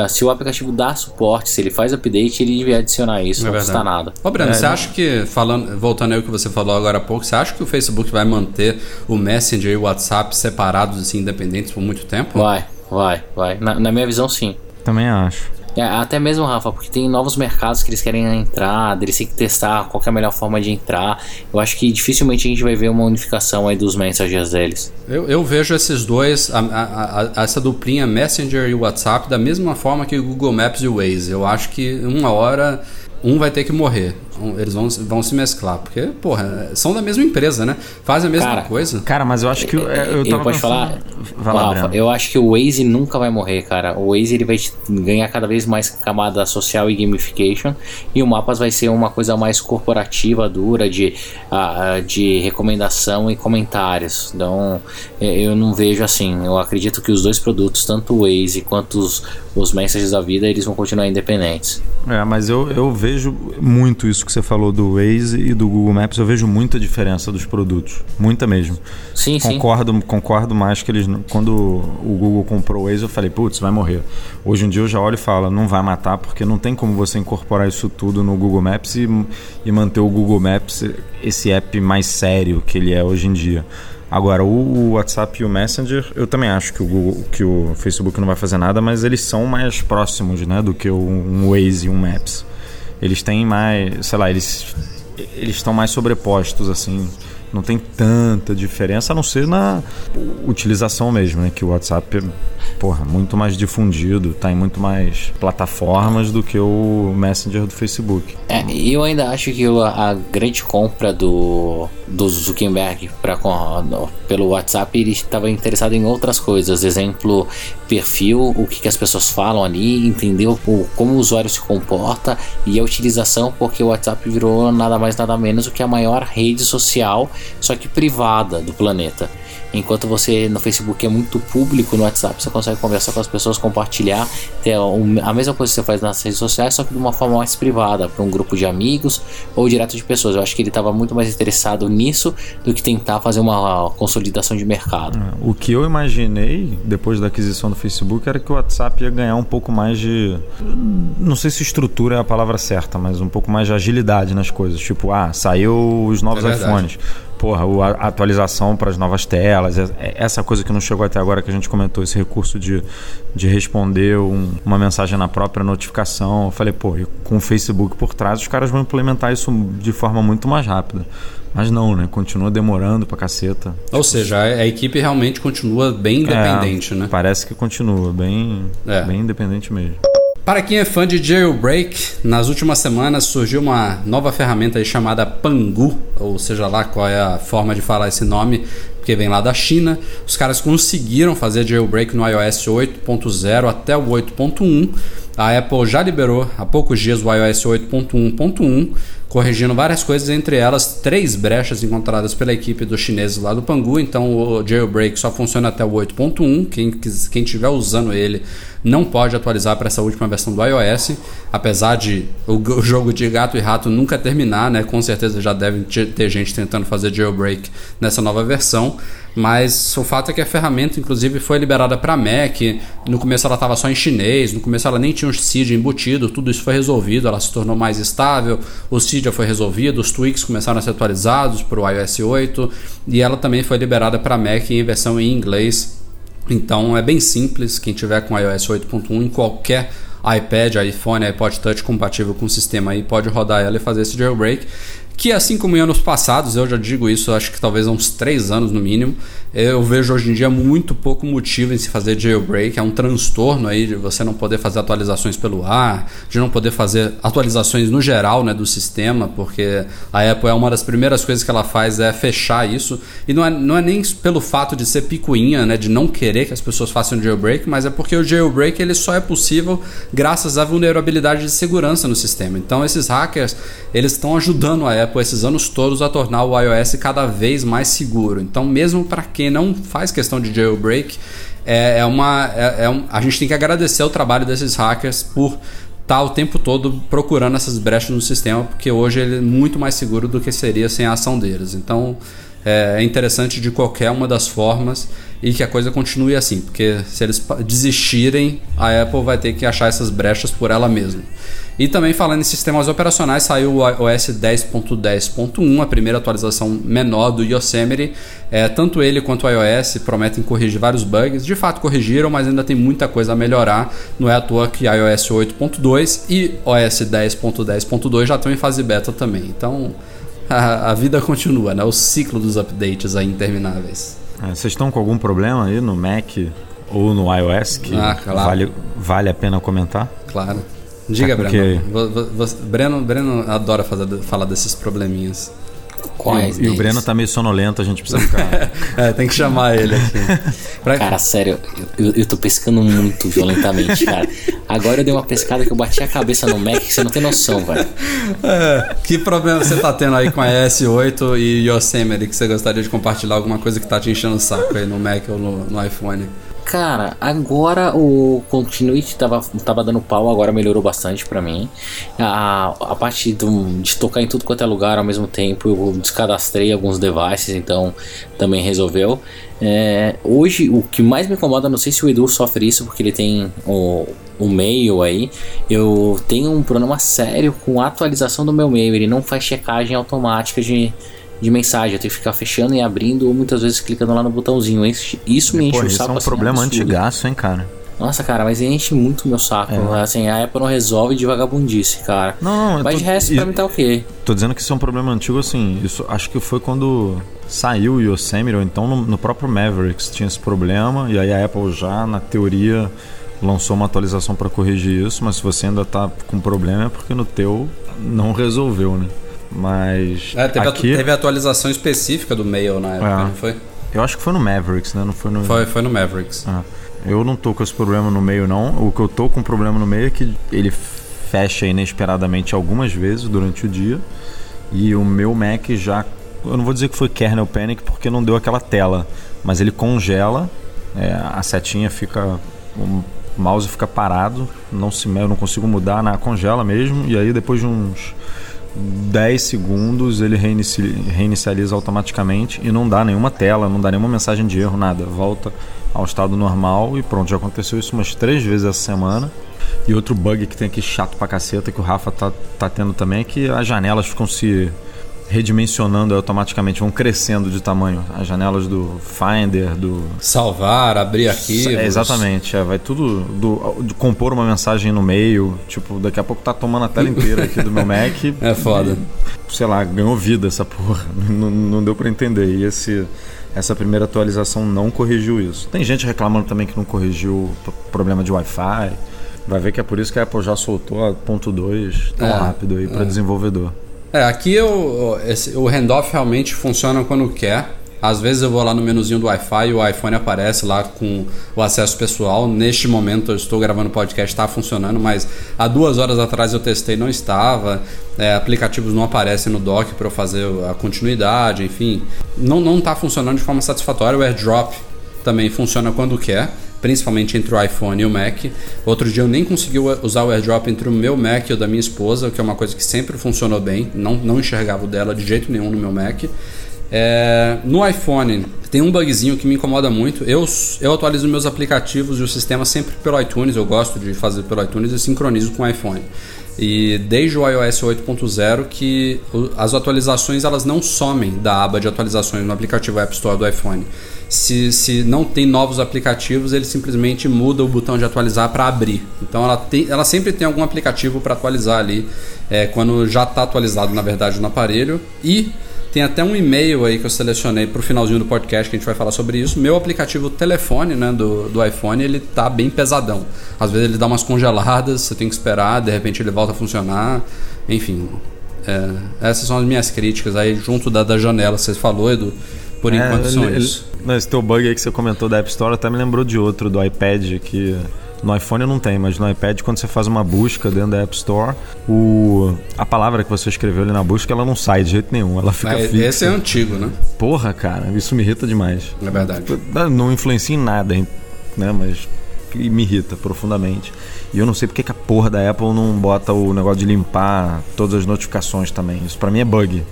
S2: Se o aplicativo dá suporte, se ele faz update, ele devia adicionar isso, é não verdade. custa nada.
S1: Ô, Breno,
S2: é,
S1: você acha que, falando, voltando aí o que você falou agora há pouco, você acha que o Facebook vai manter o Messenger e o WhatsApp separados, assim, independentes por muito tempo?
S2: Vai, vai, vai. Na, na minha visão, sim.
S3: Também acho.
S2: É, até mesmo, Rafa, porque tem novos mercados que eles querem entrar, eles têm que testar qual que é a melhor forma de entrar. Eu acho que dificilmente a gente vai ver uma unificação aí dos mensagers deles.
S1: Eu, eu vejo esses dois, a, a, a, essa duplinha Messenger e WhatsApp, da mesma forma que o Google Maps e o Waze. Eu acho que uma hora um vai ter que morrer. Eles vão, vão se mesclar. Porque, porra, são da mesma empresa, né? Fazem a mesma
S2: cara,
S1: coisa.
S3: Cara, mas eu acho que. Eu, eu,
S2: eu pode falar. Vai lá, Rafa, eu acho que o Waze nunca vai morrer, cara. O Waze ele vai ganhar cada vez mais camada social e gamification. E o Mapas vai ser uma coisa mais corporativa, dura, de, uh, de recomendação e comentários. Então, eu não vejo assim. Eu acredito que os dois produtos, tanto o Waze quanto os, os Messages da vida, eles vão continuar independentes.
S3: É, mas eu, eu vejo muito isso que você falou do Waze e do Google Maps. Eu vejo muita diferença dos produtos. Muita mesmo.
S2: Sim,
S3: concordo,
S2: sim.
S3: Concordo mais que eles. Quando o Google comprou o Waze, eu falei, putz, vai morrer. Hoje em dia eu já olho e falo, não vai matar, porque não tem como você incorporar isso tudo no Google Maps e, e manter o Google Maps esse app mais sério que ele é hoje em dia. Agora, o WhatsApp e o Messenger, eu também acho que o, Google, que o Facebook não vai fazer nada, mas eles são mais próximos né, do que um Waze e um Maps. Eles têm mais, sei lá, eles eles estão mais sobrepostos assim não tem tanta diferença, a não ser na utilização mesmo, né? Que o WhatsApp é, porra, muito mais difundido, tá em muito mais plataformas do que o Messenger do Facebook.
S2: É, eu ainda acho que a grande compra do, do Zuckerberg pra, pelo WhatsApp, ele estava interessado em outras coisas. Exemplo, perfil, o que, que as pessoas falam ali, entender o, como o usuário se comporta e a utilização, porque o WhatsApp virou nada mais nada menos do que a maior rede social só que privada do planeta. Enquanto você no Facebook é muito público, no WhatsApp você consegue conversar com as pessoas, compartilhar, ter a mesma coisa que você faz nas redes sociais, só que de uma forma mais privada, para um grupo de amigos ou direto de pessoas. Eu acho que ele estava muito mais interessado nisso do que tentar fazer uma consolidação de mercado. É,
S3: o que eu imaginei depois da aquisição do Facebook era que o WhatsApp ia ganhar um pouco mais de. Não sei se estrutura é a palavra certa, mas um pouco mais de agilidade nas coisas. Tipo, ah, saiu os novos é iPhones porra, a atualização para as novas telas, é- é essa coisa que não chegou até agora que a gente comentou, esse recurso de, de responder um- uma mensagem na própria notificação. Eu falei, pô, e com o Facebook por trás, os caras vão implementar isso de forma muito mais rápida. Mas não, né? Continua demorando pra caceta.
S1: Ou seja, a, a equipe realmente continua bem independente,
S3: É,
S1: né?
S3: Parece que continua, bem,
S1: É.
S3: bem independente mesmo.
S1: Para quem é fã de jailbreak, nas últimas semanas surgiu uma nova ferramenta chamada Pangu, ou seja lá qual é a forma de falar esse nome, porque vem lá da China. Os caras conseguiram fazer jailbreak no iOS 8.0 até o 8.1. A Apple já liberou há poucos dias o iOS 8.1.1, corrigindo várias coisas, entre elas três brechas encontradas pela equipe dos chineses lá do Pangu. Então o jailbreak só funciona até o 8.1. Quem, quem estiver usando ele não pode atualizar para essa última versão do iOS, apesar de o, jogo de gato e rato nunca terminar, né? Com certeza já deve te- ter gente tentando fazer jailbreak nessa nova versão. Mas o fato é que a ferramenta, inclusive, foi liberada para Mac. No começo ela estava só em chinês, no começo ela nem tinha o seed embutido, tudo isso foi resolvido, ela se tornou mais estável, o seed já foi resolvido, os tweaks começaram a ser atualizados para o iOS 8 e ela também foi liberada para Mac em versão em inglês. Então é bem simples, quem tiver com iOS 8.1 em qualquer iPad, iPhone, iPod Touch compatível com o sistema aí pode rodar ela e fazer esse jailbreak. Que assim como em anos passados, eu já digo isso, acho que talvez há uns 3 anos no mínimo, eu vejo hoje em dia muito pouco motivo em se fazer jailbreak. É um transtorno aí de você não poder fazer atualizações pelo ar, de não poder fazer atualizações no geral né, do sistema, porque a Apple é uma das primeiras coisas que ela faz é fechar isso. E não é, não é nem pelo fato de ser picuinha, né, de não querer que as pessoas façam jailbreak, mas é porque o jailbreak ele só é possível graças à vulnerabilidade de segurança no sistema. Então esses hackers eles estão ajudando a Apple esses anos todos a tornar o iOS cada vez mais seguro. Então mesmo para quem não faz questão de jailbreak, é, é uma, é, é um, a gente tem que agradecer o trabalho desses hackers por estar o tempo todo procurando essas brechas no sistema, porque hoje ele é muito mais seguro do que seria sem a ação deles. Então é interessante de qualquer uma das formas e que a coisa continue assim, porque se eles desistirem, a Apple vai ter que achar essas brechas por ela mesma. E também falando em sistemas operacionais, saiu o OS 10.10.1, a primeira atualização menor do Yosemite. É, tanto ele quanto o iOS prometem corrigir vários bugs. De fato corrigiram, mas ainda tem muita coisa a melhorar. Não é à toa que iOS 8.2 e OS 10.10.2 já estão em fase beta também. Então a, a vida continua, né? O ciclo dos updates aí intermináveis.
S3: É, vocês estão com algum problema aí no Mac ou no iOS que
S1: Ah, claro.
S3: vale, vale a pena comentar?
S1: Claro. Diga,
S3: Tá,
S1: Breno.
S3: porque-
S1: Vo- vo- vo- Breno. Breno adora fazer, falar desses probleminhas.
S2: Quais
S3: E, e o? Breno tá meio sonolento, a gente precisa ficar.
S1: É, tem que chamar ele aqui. Pra-
S2: Cara, sério, eu, eu tô pescando muito violentamente, cara. Agora eu dei uma pescada que eu bati a cabeça no Mac que você não tem noção, velho.
S1: É, que problema você tá tendo aí com a S8 e Yosemite que você gostaria de compartilhar alguma coisa que tá te enchendo o saco aí no Mac ou no, no iPhone?
S2: Cara, agora o Continuity tava, tava dando pau, agora melhorou bastante pra mim. A, a parte do- de tocar em tudo quanto é lugar ao mesmo tempo, eu descadastrei alguns devices, então também resolveu. É, hoje, o que mais me incomoda, não sei se o Edu sofre isso, porque ele tem o, o mail aí. Eu tenho um problema sério com a atualização do meu mail, ele não faz checagem automática de. De mensagem, eu tenho que ficar fechando e abrindo, ou muitas vezes clicando lá no botãozinho. Isso, isso me enche o
S3: isso
S2: saco.
S3: é um
S2: assim,
S3: problema
S2: absurdo.
S3: antigaço, hein, cara?
S2: Nossa, cara, mas enche muito meu saco.
S3: É.
S2: Assim, a Apple não resolve de vagabundice, cara.
S3: Não, não,
S2: mas
S3: tô-
S2: de resto,
S3: e-
S2: pra mim tá ok.
S3: Tô dizendo que isso é um problema antigo, assim. Isso acho que foi quando saiu o Yosemite, ou então no, no próprio Mavericks tinha esse problema, e aí a Apple já, na teoria, lançou uma atualização para corrigir isso, mas se você ainda tá com problema é porque no teu não resolveu, né? Mas.
S1: É, teve,
S3: aqui,
S1: teve atualização específica do Mail na época,
S3: É.
S1: não foi?
S3: Eu acho que foi no Mavericks, né? Não foi no.
S1: Foi, foi no Mavericks.
S3: Ah, eu não tô com esse problema no meio, não. O que eu tô com problema no meio é que ele fecha inesperadamente algumas vezes durante o dia. E o meu Mac já. Eu não vou dizer que foi kernel panic porque não deu aquela tela. Mas ele congela, é, a setinha fica. O mouse fica parado, não se eu não consigo mudar, na congela mesmo. E aí depois de uns 10 segundos ele reinici- reinicializa automaticamente e não dá nenhuma tela, não dá nenhuma mensagem de erro, nada. Volta ao estado normal e pronto. Já aconteceu isso umas três vezes essa semana. E outro bug que tem aqui chato pra caceta que o Rafa tá, tá tendo também é que as janelas ficam se redimensionando automaticamente, vão crescendo de tamanho. As janelas do Finder, do.
S1: Salvar, abrir arquivos.
S3: É, exatamente, é, vai tudo. Do, de compor uma mensagem no meio. Tipo, daqui a pouco tá tomando a tela inteira aqui do meu Mac.
S1: É foda.
S3: E, sei lá, ganhou vida essa porra. Não, não deu para entender. E esse essa primeira atualização não corrigiu isso. Tem gente reclamando também que não corrigiu o problema de Wi-Fi. Vai ver que é por isso que a Apple já soltou a ponto 2 tão é, rápido aí para é. desenvolvedor.
S1: É, aqui eu, esse, o handoff realmente funciona quando quer. Às vezes eu vou lá no menuzinho do Wi-Fi e o iPhone aparece lá com o acesso pessoal. Neste momento eu estou gravando o podcast, está funcionando, mas há duas horas atrás eu testei não estava. É, aplicativos não aparecem no dock para eu fazer a continuidade, enfim. Não está funcionando de forma satisfatória. O AirDrop também funciona quando quer principalmente entre o iPhone e o Mac. Outro dia eu nem consegui usar o AirDrop entre o meu Mac e o da minha esposa, que é uma coisa que sempre funcionou bem. Não, não enxergava o dela de jeito nenhum no meu Mac. É, no iPhone tem um bugzinho que me incomoda muito. Eu, eu atualizo meus aplicativos e o sistema sempre pelo iTunes. Eu gosto de fazer pelo iTunes e sincronizo com o iPhone. E desde o iOS 8.0 que as atualizações elas não somem da aba de atualizações no aplicativo App Store do iPhone. Se, se não tem novos aplicativos, ele simplesmente muda o botão de atualizar para abrir. Então ela, tem, ela sempre tem algum aplicativo para atualizar ali é, quando já está atualizado na verdade no aparelho. E tem até um e-mail aí que eu selecionei para o finalzinho do podcast que a gente vai falar sobre isso. Meu aplicativo telefone né, do, do iPhone ele tá bem pesadão. Às vezes ele dá umas congeladas, você tem que esperar, de repente ele volta a funcionar. Enfim, é, essas são as minhas críticas aí junto da, da janela. Você falou, Edu, por é, enquanto são ele, isso.
S3: Esse teu bug aí que você comentou da App Store até me lembrou de outro do iPad que no iPhone não tem, mas no iPad, quando você faz uma busca dentro da App Store, o, a palavra que você escreveu ali na busca, ela não sai de jeito nenhum. Ela fica fixa.
S1: Esse é antigo, né?
S3: Porra, cara, isso me irrita demais.
S1: É verdade.
S3: Não influencia em nada, né? Mas me irrita profundamente. E eu não sei porque que a porra da Apple não bota o negócio de limpar todas as notificações também. Isso para mim é bug.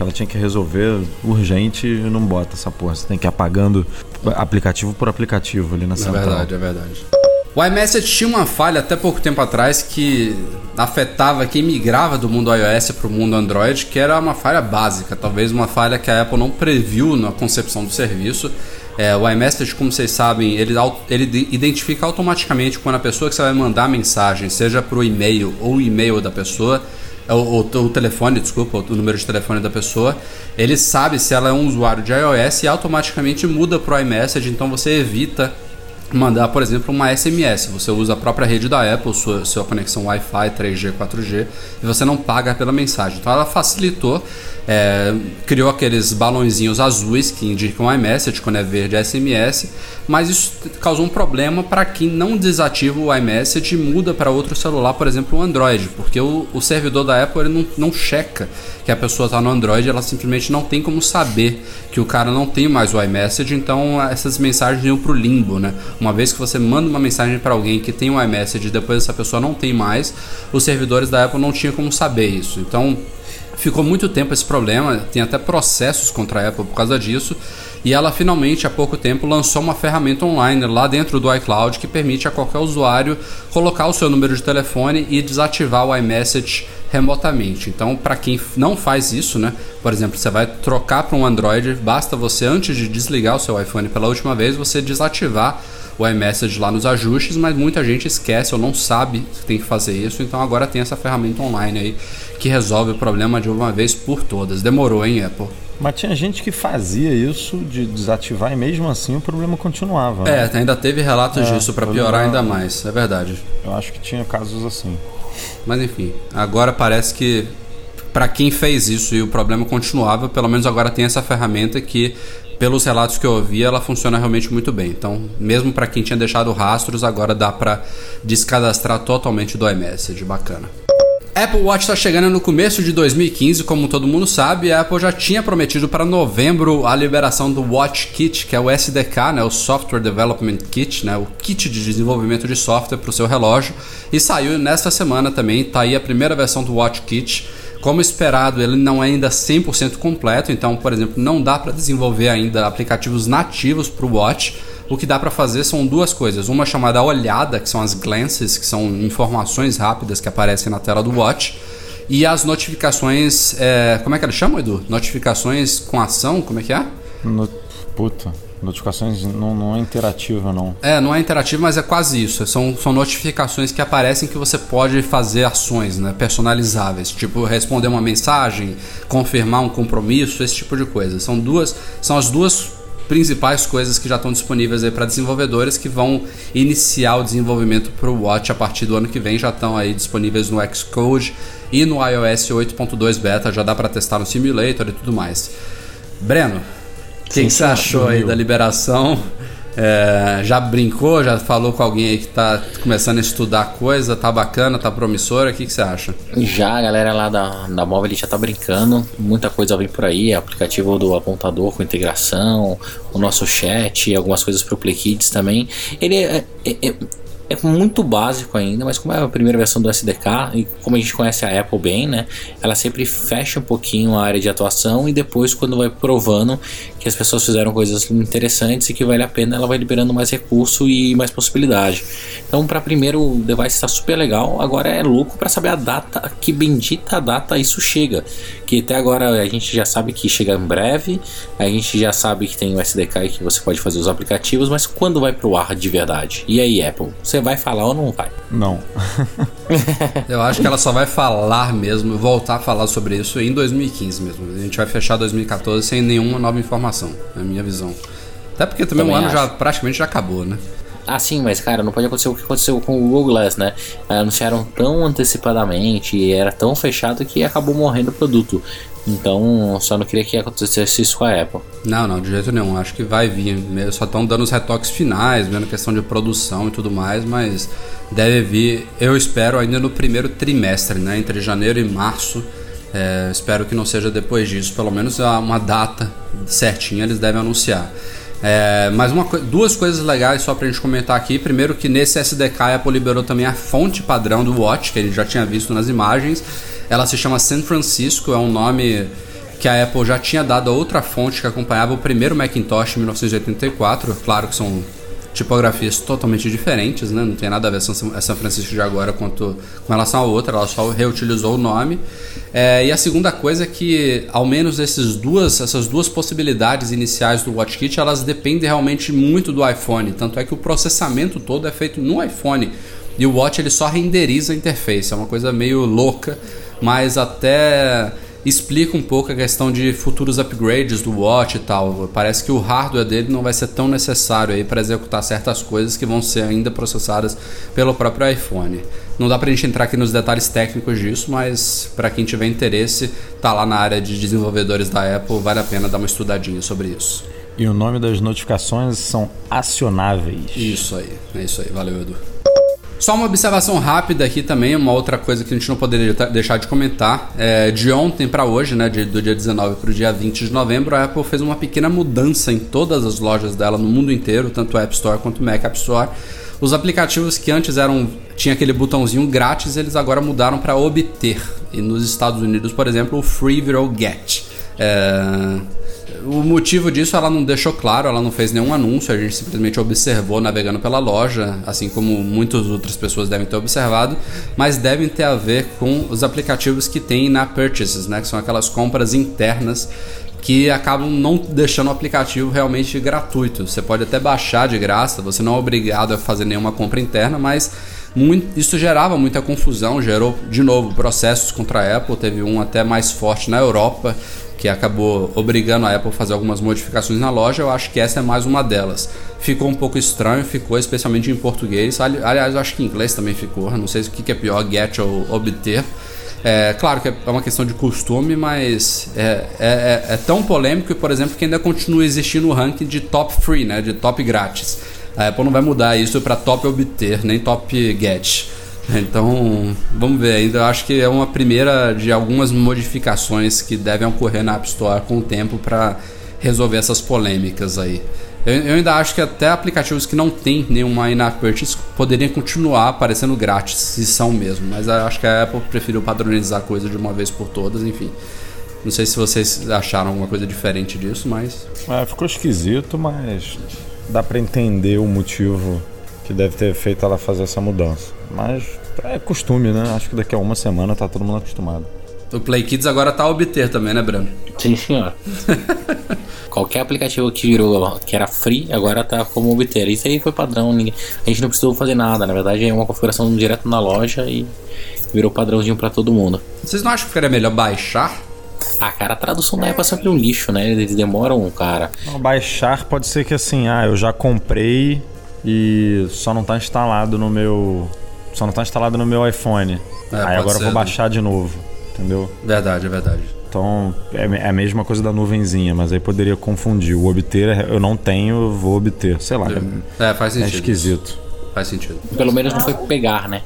S3: Que ela tinha que resolver urgente e não bota essa porra. Você tem que ir apagando aplicativo por aplicativo ali na é central.
S1: É verdade, é verdade. O iMessage tinha uma falha até pouco tempo atrás que afetava quem migrava do mundo iOS para o mundo Android, que era uma falha básica, talvez uma falha que a Apple não previu na concepção do serviço. É, o iMessage, como vocês sabem, ele, ele identifica automaticamente quando a pessoa que você vai mandar a mensagem, seja para o e-mail ou o e-mail da pessoa, o, o, o, telefone, desculpa, o número de telefone da pessoa, ele sabe se ela é um usuário de iOS e automaticamente muda para o iMessage, então você evita mandar, por exemplo, uma SMS. Você usa a própria rede da Apple, sua, sua conexão Wi-Fi, 3G, 4G, e você não paga pela mensagem. Então ela facilitou, é, criou aqueles balãozinhos azuis que indicam iMessage quando é verde SMS, mas isso causou um problema para quem não desativa o iMessage e muda para outro celular, por exemplo, o Android, porque o, o servidor da Apple não, não checa que a pessoa está no Android, ela simplesmente não tem como saber que o cara não tem mais o iMessage, então essas mensagens iam para o limbo, né? Uma vez que você manda uma mensagem para alguém que tem um iMessage e depois essa pessoa não tem mais, os servidores da Apple não tinham como saber isso. Então ficou muito tempo esse problema, tem até processos contra a Apple por causa disso. E ela finalmente, há pouco tempo, lançou uma ferramenta online lá dentro do iCloud que permite a qualquer usuário colocar o seu número de telefone e desativar o iMessage remotamente. Então, para quem não faz isso, né? Por exemplo, você vai trocar para um Android, basta você antes de desligar o seu iPhone pela última vez, você desativar o iMessage lá nos ajustes, mas muita gente esquece ou não sabe que tem que fazer isso, então agora tem essa ferramenta online aí que resolve o problema de uma vez por todas. Demorou, hein, Apple?
S3: Mas tinha gente que fazia isso de desativar e mesmo assim o problema continuava.
S1: Né? É, ainda teve relatos é, disso para piorar ainda mais, é verdade.
S3: Eu acho que tinha casos assim.
S1: Mas enfim, agora parece que para quem fez isso e o problema continuava, pelo menos agora tem essa ferramenta que pelos relatos que eu ouvi, ela funciona realmente muito bem. Então, mesmo para quem tinha deixado rastros, agora dá para descadastrar totalmente do iMessage. Bacana. Apple Watch está chegando no começo de 2015, como todo mundo sabe, a Apple já tinha prometido para novembro a liberação do Watch Kit, que é o SDK, né, o Software Development Kit, né, o kit de desenvolvimento de software para o seu relógio, e saiu nesta semana também, está aí a primeira versão do Watch Kit. Como esperado, ele não é ainda 100% completo, então, por exemplo, não dá para desenvolver ainda aplicativos nativos para o Watch. O que dá para fazer são duas coisas. Uma chamada olhada, que são as glances, que são informações rápidas que aparecem na tela do Watch. E as notificações, é, como é que elas chamam, Edu? Notificações com ação, como é que é?
S3: No, puta, notificações não, não é interativa, não.
S1: É, não é interativo, mas é quase isso. São, são notificações que aparecem que você pode fazer ações né, personalizáveis, tipo responder uma mensagem, confirmar um compromisso, esse tipo de coisa. São duas, são as duas principais coisas que já estão disponíveis aí para desenvolvedores que vão iniciar o desenvolvimento para o Watch a partir do ano que vem. Já estão aí disponíveis no Xcode e no iOS 8.2 beta. Já dá para testar no Simulator e tudo mais. Breno, o que, que você achou aí da liberação? É, já brincou, já falou com alguém aí que tá começando a estudar coisa, tá bacana, tá promissora, o que, que você acha?
S2: Já, a galera lá da, da móvel já tá brincando, muita coisa vem por aí, aplicativo do apontador com integração, o nosso chat, algumas coisas pro Play Kids também. Ele é, é, é é muito básico ainda, mas como é a primeira versão do SDK e como a gente conhece a Apple bem, né, ela sempre fecha um pouquinho a área de atuação e depois quando vai provando que as pessoas fizeram coisas interessantes e que vale a pena, ela vai liberando mais recurso e mais possibilidade. Então, para primeiro o device está super legal, agora é louco para saber a data, que bendita data isso chega, que até agora a gente já sabe que chega em breve, a gente já sabe que tem o SDK e que você pode fazer os aplicativos, mas quando vai pro ar de verdade? E aí, Apple, você vai falar ou não vai?
S3: Não.
S1: Eu acho que ela só vai falar mesmo, voltar a falar sobre isso em 2015 mesmo. A gente vai fechar 2014 sem nenhuma nova informação, na minha visão. Até porque também, também o ano acho. já praticamente já acabou, né?
S2: Ah, sim, mas cara, não pode acontecer o que aconteceu com o Google Glass, né? Anunciaram tão antecipadamente e era tão fechado que acabou morrendo o produto. Então, só não queria que acontecesse isso com a Apple.
S1: Não, não, de jeito nenhum. Acho que vai vir. Só estão dando os retoques finais, vendo questão de produção e tudo mais, mas deve vir, eu espero, ainda no primeiro trimestre, né? Entre janeiro e março. É, espero que não seja depois disso, pelo menos uma data certinha eles devem anunciar. É, mas uma, duas coisas legais só pra gente comentar aqui. Primeiro que nesse SDK a Apple liberou também a fonte padrão do Watch, que a gente já tinha visto nas imagens. Ela se chama San Francisco, é um nome que a Apple já tinha dado a outra fonte que acompanhava o primeiro Macintosh em 1984. Claro que são tipografias totalmente diferentes, né? Não tem nada a ver São, São Francisco de agora quanto com relação à outra, ela só reutilizou o nome. É, e a segunda coisa é que, ao menos esses duas, essas duas possibilidades iniciais do WatchKit, elas dependem realmente muito do iPhone. Tanto é que o processamento todo é feito no iPhone. E o Watch ele só renderiza a interface, é uma coisa meio louca, mas até explica um pouco a questão de futuros upgrades do Watch e tal. Parece que o hardware dele não vai ser tão necessário aí para executar certas coisas que vão ser ainda processadas pelo próprio iPhone. Não dá para a gente entrar aqui nos detalhes técnicos disso, mas para quem tiver interesse, tá lá na área de desenvolvedores da Apple, vale a pena dar uma estudadinha sobre isso.
S3: E o nome das notificações são acionáveis.
S1: Isso aí, é isso aí. Valeu, Edu. Só uma observação rápida aqui também, uma outra coisa que a gente não poderia deixar de comentar. É, de ontem para hoje, né, de, do dia 19 para o dia 20 de novembro, a Apple fez uma pequena mudança em todas as lojas dela no mundo inteiro, tanto App Store quanto Mac App Store. Os aplicativos que antes eram tinha aquele botãozinho grátis, eles agora mudaram para obter. E nos Estados Unidos, por exemplo, o Free virou Get. É, o motivo disso ela não deixou claro, ela não fez nenhum anúncio, a gente simplesmente observou navegando pela loja, assim como muitas outras pessoas devem ter observado, mas devem ter a ver com os aplicativos que tem na Purchases, né, que são aquelas compras internas que acabam não deixando o aplicativo realmente gratuito. Você pode até baixar de graça, você não é obrigado a fazer nenhuma compra interna, mas muito, isso gerava muita confusão, gerou de novo processos contra a Apple, teve um até mais forte na Europa que acabou obrigando a Apple a fazer algumas modificações na loja, eu acho que essa é mais uma delas. Ficou um pouco estranho, ficou especialmente em português, aliás, eu acho que em inglês também ficou, não sei o que é pior, get ou obter. É, claro que é uma questão de costume, mas é, é, é, é tão polêmico, por exemplo, que ainda continua existindo o ranking de top free, né, de top grátis. A Apple não vai mudar isso para top obter, nem top get. Então, vamos ver ainda. Acho que é uma primeira de algumas modificações que devem ocorrer na App Store com o tempo para resolver essas polêmicas aí. Eu, eu, ainda acho que até aplicativos que não tem nenhuma in-app purchase poderiam continuar aparecendo grátis, se são mesmo. Mas acho que a Apple preferiu padronizar a coisa de uma vez por todas, enfim. Não sei se vocês acharam alguma coisa diferente disso, mas.
S3: É, ficou esquisito, mas dá para entender o motivo que deve ter feito ela fazer essa mudança. Mas é costume, né? Acho que daqui a uma semana tá todo mundo acostumado.
S1: O Play Kids agora tá a obter também, né, Bruno?
S2: Sim, senhor. Qualquer aplicativo que virou, que era free, agora tá como obter. Isso aí foi padrão, ninguém, a gente não precisou fazer nada. Na verdade, é uma configuração direto na loja e virou padrãozinho para todo mundo.
S1: Vocês não acham que seria melhor baixar?
S2: Ah, cara, a tradução da Apple é sempre um lixo, né? Eles demoram, cara.
S3: Não, baixar pode ser que assim, ah, eu já comprei e só não tá instalado no meu. Só não tá instalado no meu iPhone.
S1: É,
S3: Aí agora eu
S1: ser,
S3: vou
S1: né?
S3: baixar de novo. Entendeu?
S1: Verdade, é verdade.
S3: Então é é a mesma coisa da nuvenzinha, mas aí poderia confundir. O obter é- eu não tenho, eu vou obter. Sei lá.
S1: É, faz
S3: É
S1: sentido.
S3: esquisito.
S1: Faz sentido.
S2: Pelo menos não foi pegar, né?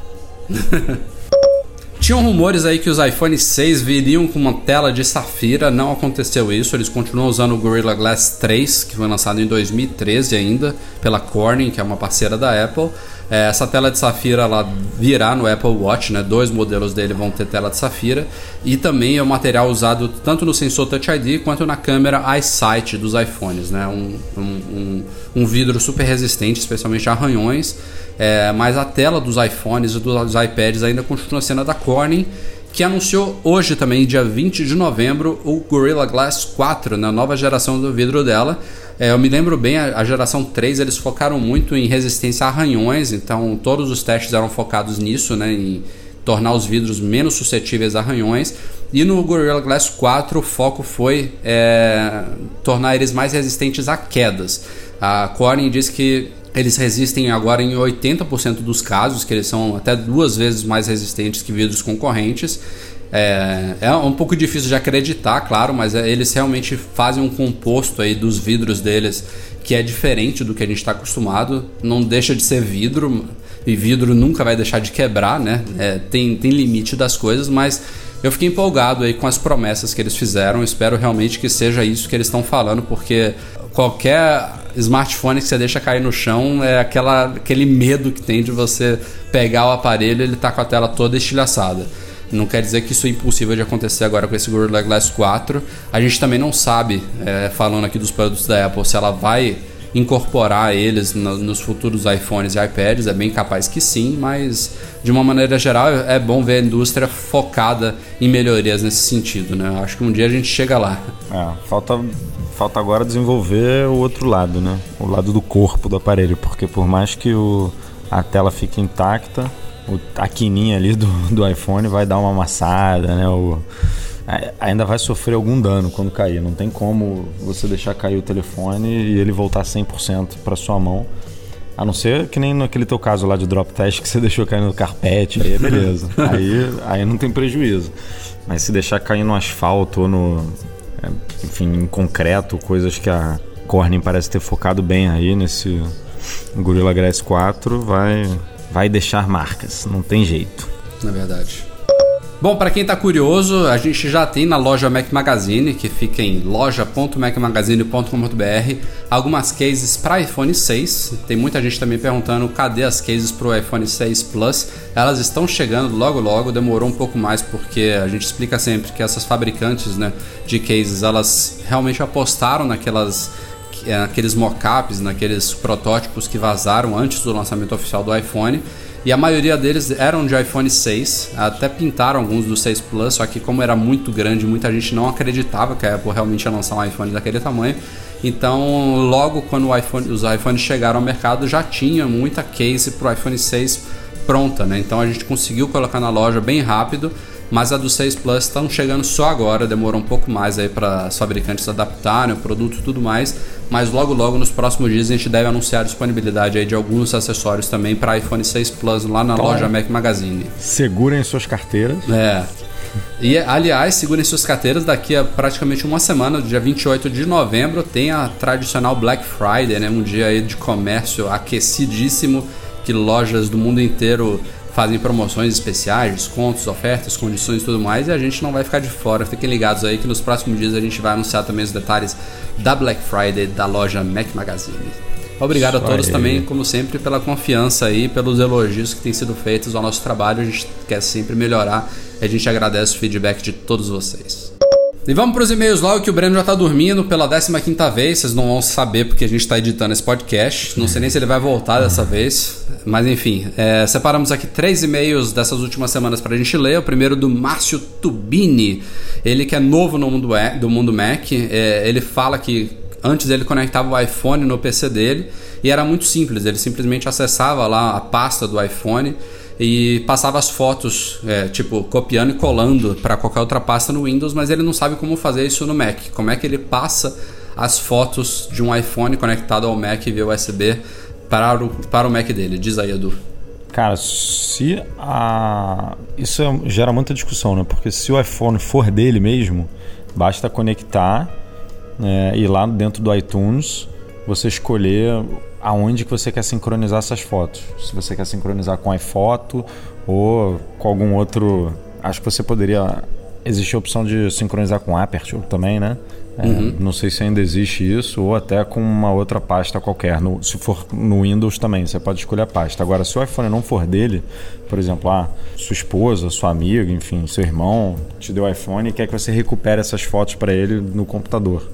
S1: Tinham rumores aí que os iPhone 6 viriam com uma tela de safira, não aconteceu isso. Eles continuam usando o Gorilla Glass 3, que foi lançado em 2013 ainda, pela Corning, que é uma parceira da Apple. É, essa tela de safira ela virá no Apple Watch, né? Dois modelos dele vão ter tela de safira. E também é um material usado tanto no sensor Touch ID quanto na câmera EyeSight dos iPhones, né? Um, um, um, vidro super resistente, especialmente a arranhões. É, mas a tela dos iPhones e dos iPads ainda continua sendo a da Corning, que anunciou hoje também, dia 20 de novembro, o Gorilla Glass 4, na nova geração do vidro dela. É, eu me lembro bem, a, a geração 3 eles focaram muito em resistência a arranhões, então todos os testes eram focados nisso, né, em tornar os vidros menos suscetíveis a arranhões. E no Gorilla Glass 4 o foco foi é, tornar eles mais resistentes a quedas. A Corning diz que eles resistem agora em 80% dos casos, que eles são até duas vezes mais resistentes que vidros concorrentes. É, é um pouco difícil de acreditar, claro, mas é, eles realmente fazem um composto aí dos vidros deles que é diferente do que a gente está acostumado. Não deixa de ser vidro, e vidro nunca vai deixar de quebrar, né? É, tem, tem limite das coisas, mas eu fiquei empolgado aí com as promessas que eles fizeram. Espero realmente que seja isso que eles estão falando, porque qualquer smartphone que você deixa cair no chão é aquela, aquele medo que tem de você pegar o aparelho e ele tá com a tela toda estilhaçada. Não quer dizer que isso é impossível de acontecer agora com esse Gorilla Glass 4. A gente também não sabe, é, falando aqui dos produtos da Apple, se ela vai incorporar eles no- nos futuros iPhones e iPads. É bem capaz que sim, mas de uma maneira geral é bom ver a indústria focada em melhorias nesse sentido. Né? Acho que um dia a gente chega lá.
S3: É, falta, falta agora desenvolver o outro lado, né? O lado do corpo do aparelho, porque por mais que o, a tela fique intacta, o, a quininha ali do, do iPhone vai dar uma amassada, né? O, ainda vai sofrer algum dano quando cair. Não tem como você deixar cair o telefone e ele voltar 100% para sua mão. A não ser que nem naquele teu caso lá de drop test que você deixou cair no carpete, aí é beleza. aí, aí não tem prejuízo. Mas se deixar cair no asfalto ou no. é, Enfim, em concreto, coisas que a Corning parece ter focado bem aí nesse Gorilla Glass 4, vai, vai deixar marcas. Não tem jeito.
S1: na verdade. Bom, para quem tá curioso, a gente já tem na loja Mac Magazine, que fica em loja.macmagazine.com.br, algumas cases para iPhone 6. Tem muita gente também perguntando cadê as cases para o iPhone 6 Plus. Elas estão chegando logo logo, demorou um pouco mais porque a gente explica sempre que essas fabricantes, né, de cases, elas realmente apostaram naquelas naqueles mockups, naqueles protótipos que vazaram antes do lançamento oficial do iPhone. E a maioria deles eram de iPhone 6, até pintaram alguns do 6 Plus, só que como era muito grande, muita gente não acreditava que a Apple realmente ia lançar um iPhone daquele tamanho. Então, logo quando iPhone- os iPhones chegaram ao mercado, já tinha muita case para o iPhone 6 pronta, né? Então a gente conseguiu colocar na loja bem rápido, mas a do 6 Plus estão chegando só agora, demorou um pouco mais aí para os fabricantes adaptarem o produto e tudo mais, mas logo logo nos próximos dias a gente deve anunciar a disponibilidade aí de alguns acessórios também para iPhone 6 Plus lá na
S3: Então-
S1: loja Mac Magazine.
S3: Segurem suas carteiras.
S1: É. E, aliás, segurem suas carteiras, daqui a praticamente uma semana, dia 28 de novembro, tem a tradicional Black Friday, né? Um dia aí de comércio aquecidíssimo, que lojas do mundo inteiro fazem promoções especiais, descontos, ofertas, condições e tudo mais, e a gente não vai ficar de fora. Fiquem ligados aí que nos próximos dias a gente vai anunciar também os detalhes da Black Friday da loja Mac Magazine. Obrigado
S3: Isso
S1: a todos
S3: aí.
S1: também, como sempre, pela confiança aí, pelos elogios que têm sido feitos ao nosso trabalho. A gente quer sempre melhorar e a gente agradece o feedback de todos vocês. E vamos pros e-mails logo que o Breno já tá dormindo pela 15 vez. Vocês não vão saber porque a gente tá editando esse podcast. Não sei nem se ele vai voltar dessa vez. Mas enfim, é, separamos aqui três e-mails dessas últimas semanas pra gente ler. O primeiro do Márcio Tubini. Ele que é novo no mundo, do mundo Mac. É, ele fala que antes ele conectava o iPhone no PC dele e era muito simples. Ele simplesmente acessava lá a pasta do iPhone e passava as fotos, é, tipo, copiando e colando para qualquer outra pasta no Windows, mas ele não sabe como fazer isso no Mac. Como é que ele passa as fotos de um iPhone conectado ao Mac via USB para o, para o Mac dele? Diz aí, Edu.
S3: Cara, se a. Isso é- gera muita discussão, né? Porque se o iPhone for dele mesmo, basta conectar é, e lá dentro do iTunes você escolher aonde que você quer sincronizar essas fotos. Se você quer sincronizar com a iPhoto ou com algum outro. Acho que você poderia. Existe a opção de sincronizar com Aperture também, né? É,
S1: Uhum.
S3: Não sei se ainda existe isso, ou até com uma outra pasta qualquer. No- se for no Windows também, você pode escolher a pasta. Agora, se o iPhone não for dele, por exemplo, ah, sua esposa, sua amiga, enfim, seu irmão te deu o iPhone e quer que você recupere essas fotos para ele no computador.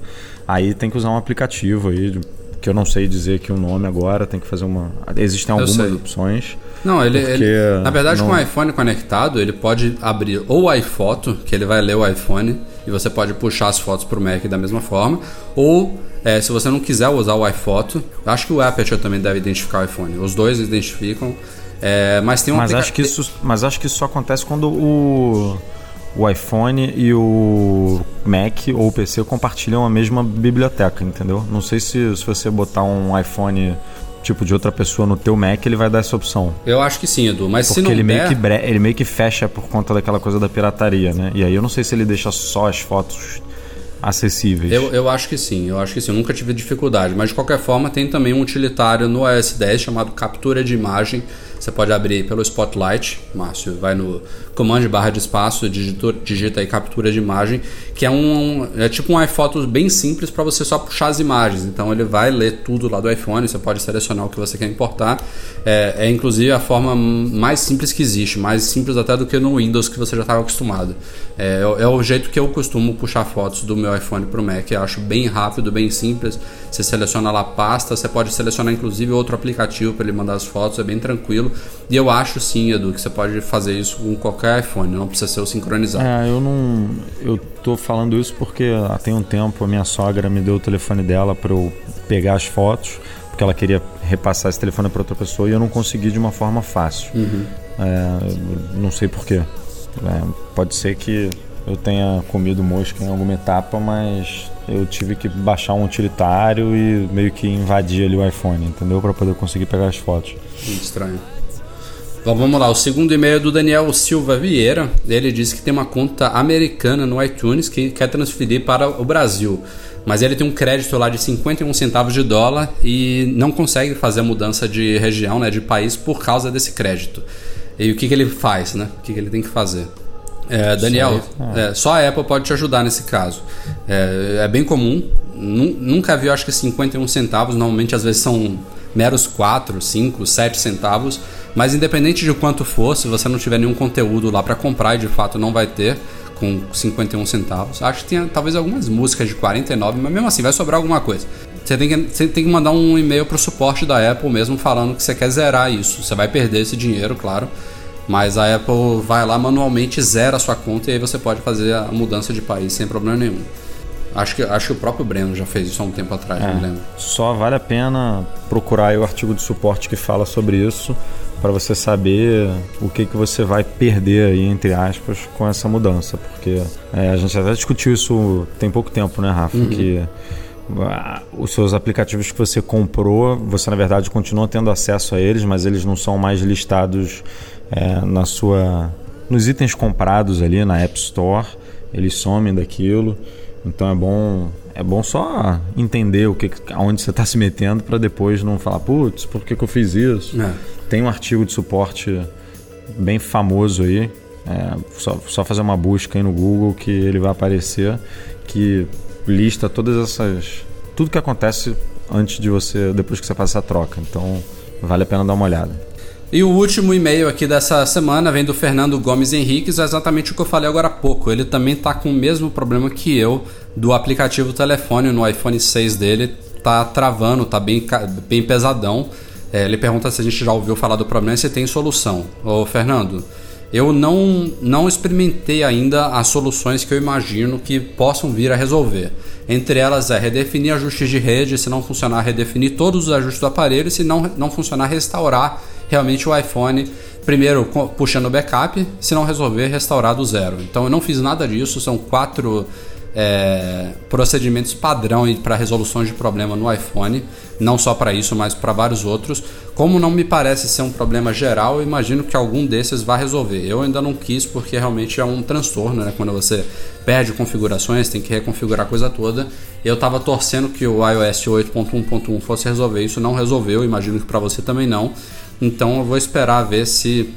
S3: Aí tem que usar um aplicativo aí, que eu não sei dizer aqui o nome agora, tem que fazer uma. Existem algumas opções.
S1: Não, ele, ele- na verdade,
S3: não-
S1: com o iPhone conectado, ele pode abrir ou o iPhoto, que ele vai ler o iPhone e você pode puxar as fotos para o Mac da mesma forma, ou é, se você não quiser usar o iPhoto, acho que o Aperture também deve identificar o iPhone. Os dois identificam, é, mas tem um
S3: mas acho que isso mas acho que isso só acontece quando o o iPhone e o Mac ou o PC compartilham a mesma biblioteca, entendeu? Não sei se, se você botar um iPhone tipo de outra pessoa no teu Mac, ele vai dar essa opção.
S1: Eu acho que sim, Edu, mas
S3: Porque
S1: se não
S3: ele, meio
S1: der,
S3: que bre- ele meio que fecha por conta daquela coisa da pirataria, né? E aí eu não sei se ele deixa só as fotos acessíveis.
S1: Eu, eu acho que sim, eu acho que sim. Eu nunca tive dificuldade. Mas de qualquer forma, tem também um utilitário no iOS 10 chamado captura de imagem. Você pode abrir pelo Spotlight, Márcio, vai no comando barra de espaço, digita, aí captura de imagem, que é um é tipo um iPhoto bem simples para você só puxar as imagens. Então ele vai ler tudo lá do iPhone, você pode selecionar o que você quer importar. É, é inclusive a forma mais simples que existe, mais simples até do que no Windows que você já estava acostumado. É, é o jeito que eu costumo puxar fotos do meu iPhone para o Mac. Eu acho bem rápido, bem simples. Você seleciona lá a pasta, você pode selecionar inclusive outro aplicativo para ele mandar as fotos, é bem tranquilo. E eu acho sim, Edu, que você pode fazer isso com qualquer iPhone, não precisa ser o sincronizado.
S3: É, eu não. Eu tô falando isso porque há tem um tempo a minha sogra me deu o telefone dela para eu pegar as fotos, porque ela queria repassar esse telefone para outra pessoa e eu não consegui de uma forma fácil.
S1: Uhum.
S3: É, não sei porquê. É, pode ser que eu tenha comido mosca em alguma etapa, mas eu tive que baixar um utilitário e meio que invadir ali o iPhone, entendeu? Para poder conseguir pegar as fotos.
S1: Muito estranho. Bom, vamos lá. O segundo e-mail é do Daniel Silva Vieira. Ele diz que tem uma conta americana no iTunes que quer transferir para o Brasil. Mas ele tem um crédito lá de 51 centavos de dólar e não consegue fazer a mudança de região, né, de país, por causa desse crédito. E o que, que ele faz, né? O que, que ele tem que fazer? É, Daniel,
S3: Só-
S1: é, só a Apple pode te ajudar nesse caso. É, é bem comum. Nu- Nunca vi, acho que 51 centavos. Normalmente, às vezes, são meros 4, 5, 7 centavos. Mas independente de quanto for, se você não tiver nenhum conteúdo lá para comprar, e de fato não vai ter, com 51 centavos. Acho que tem talvez algumas músicas de 49, mas mesmo assim vai sobrar alguma coisa. Você tem que, você tem que mandar um e-mail pro suporte da Apple mesmo falando que você quer zerar isso. Você vai perder esse dinheiro, claro. Mas a Apple vai lá manualmente zera a sua conta e aí você pode fazer a mudança de país sem problema nenhum. Acho que, acho que o próprio Breno já fez isso há um tempo atrás,
S3: É,
S1: não lembro.
S3: Só vale a pena procurar aí o artigo de suporte que fala sobre isso para você saber o que, que você vai perder aí, entre aspas, com essa mudança. Porque é, a gente até discutiu isso tem pouco tempo, né, Rafa?
S1: Uhum.
S3: Que os seus aplicativos que você comprou, você na verdade continua tendo acesso a eles, mas eles não são mais listados é, na sua nos itens comprados ali na App Store, eles somem daquilo. Então é bom é bom só entender o que aonde você está se metendo para depois não falar putz, por que, que eu fiz isso?
S1: É.
S3: Tem um artigo de suporte bem famoso aí, é, só, só fazer uma busca aí no Google que ele vai aparecer que lista todas essas tudo que acontece antes de você depois que você faz essa troca. Então vale a pena dar uma olhada.
S1: E o último e-mail aqui dessa semana vem do Fernando Gomes Henriques, é exatamente o que eu falei agora há pouco. Ele também tá com o mesmo problema que eu do aplicativo telefone no iPhone 6 dele, tá travando, tá bem, bem pesadão. É, ele pergunta se a gente já ouviu falar do problema e se tem solução. Ô Fernando, eu não, não experimentei ainda as soluções que eu imagino que possam vir a resolver. Entre elas é redefinir ajustes de rede, se não funcionar, redefinir todos os ajustes do aparelho, se não, não funcionar, restaurar realmente o iPhone, primeiro puxando o backup, se não resolver, restaurar do zero. Então eu não fiz nada disso, são quatro é, procedimentos padrão para resolução de problema no iPhone, não só para isso, mas para vários outros. Como não me parece ser um problema geral, eu imagino que algum desses vai resolver. Eu ainda não quis porque realmente é um transtorno, né? Quando você perde configurações, tem que reconfigurar a coisa toda. Eu estava torcendo que o iOS 8.1.1 fosse resolver isso, não resolveu, imagino que para você também não. Então eu vou esperar ver se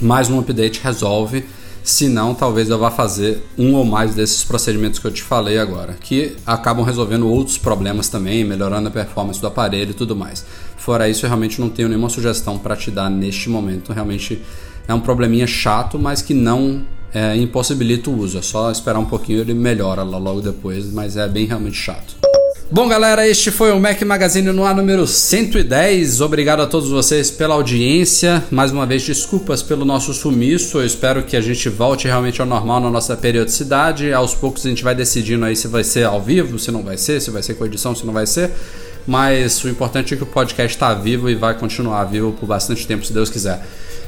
S1: mais um update resolve se não, talvez eu vá fazer um ou mais desses procedimentos que eu te falei agora, que acabam resolvendo outros problemas também, melhorando a performance do aparelho e tudo mais. Fora isso, eu realmente não tenho nenhuma sugestão para te dar neste momento. Realmente é um probleminha chato, mas que não é, impossibilita o uso. É só esperar um pouquinho, ele melhora logo depois, mas é bem realmente chato. Bom, galera, este foi o Mac Magazine no ar número 110. Obrigado a todos vocês pela audiência. Mais uma vez, desculpas pelo nosso sumiço. Eu espero que a gente volte realmente ao normal na nossa periodicidade. Aos poucos a gente vai decidindo aí se vai ser ao vivo, se não vai ser, se vai ser com edição, se não vai ser. Mas o importante é que o podcast está vivo e vai continuar vivo por bastante tempo, se Deus quiser.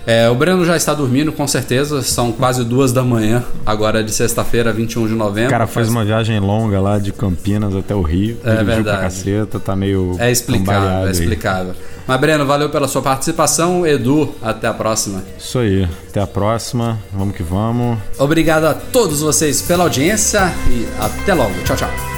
S1: É, o Breno já está dormindo, com certeza. São quase duas da manhã, agora de sexta-feira, 21 de novembro.
S3: O cara faz uma viagem longa lá de Campinas até o Rio.
S1: É verdade. Pra
S3: caceta, tá meio.
S1: É explicável, é explicável. Mas, Breno, valeu pela sua participação. Edu, até a próxima.
S3: Isso aí, até a próxima. Vamos que vamos.
S1: Obrigado a todos vocês pela audiência e até logo. Tchau, tchau.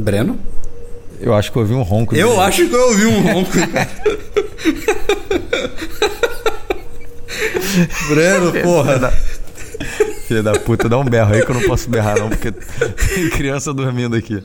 S1: Breno?
S3: Eu acho que eu ouvi um ronco.
S1: Eu dele. acho que eu ouvi um ronco. Breno, porra.
S3: Da... Filha da puta, dá um berro aí que eu não posso berrar não, porque tem criança dormindo aqui.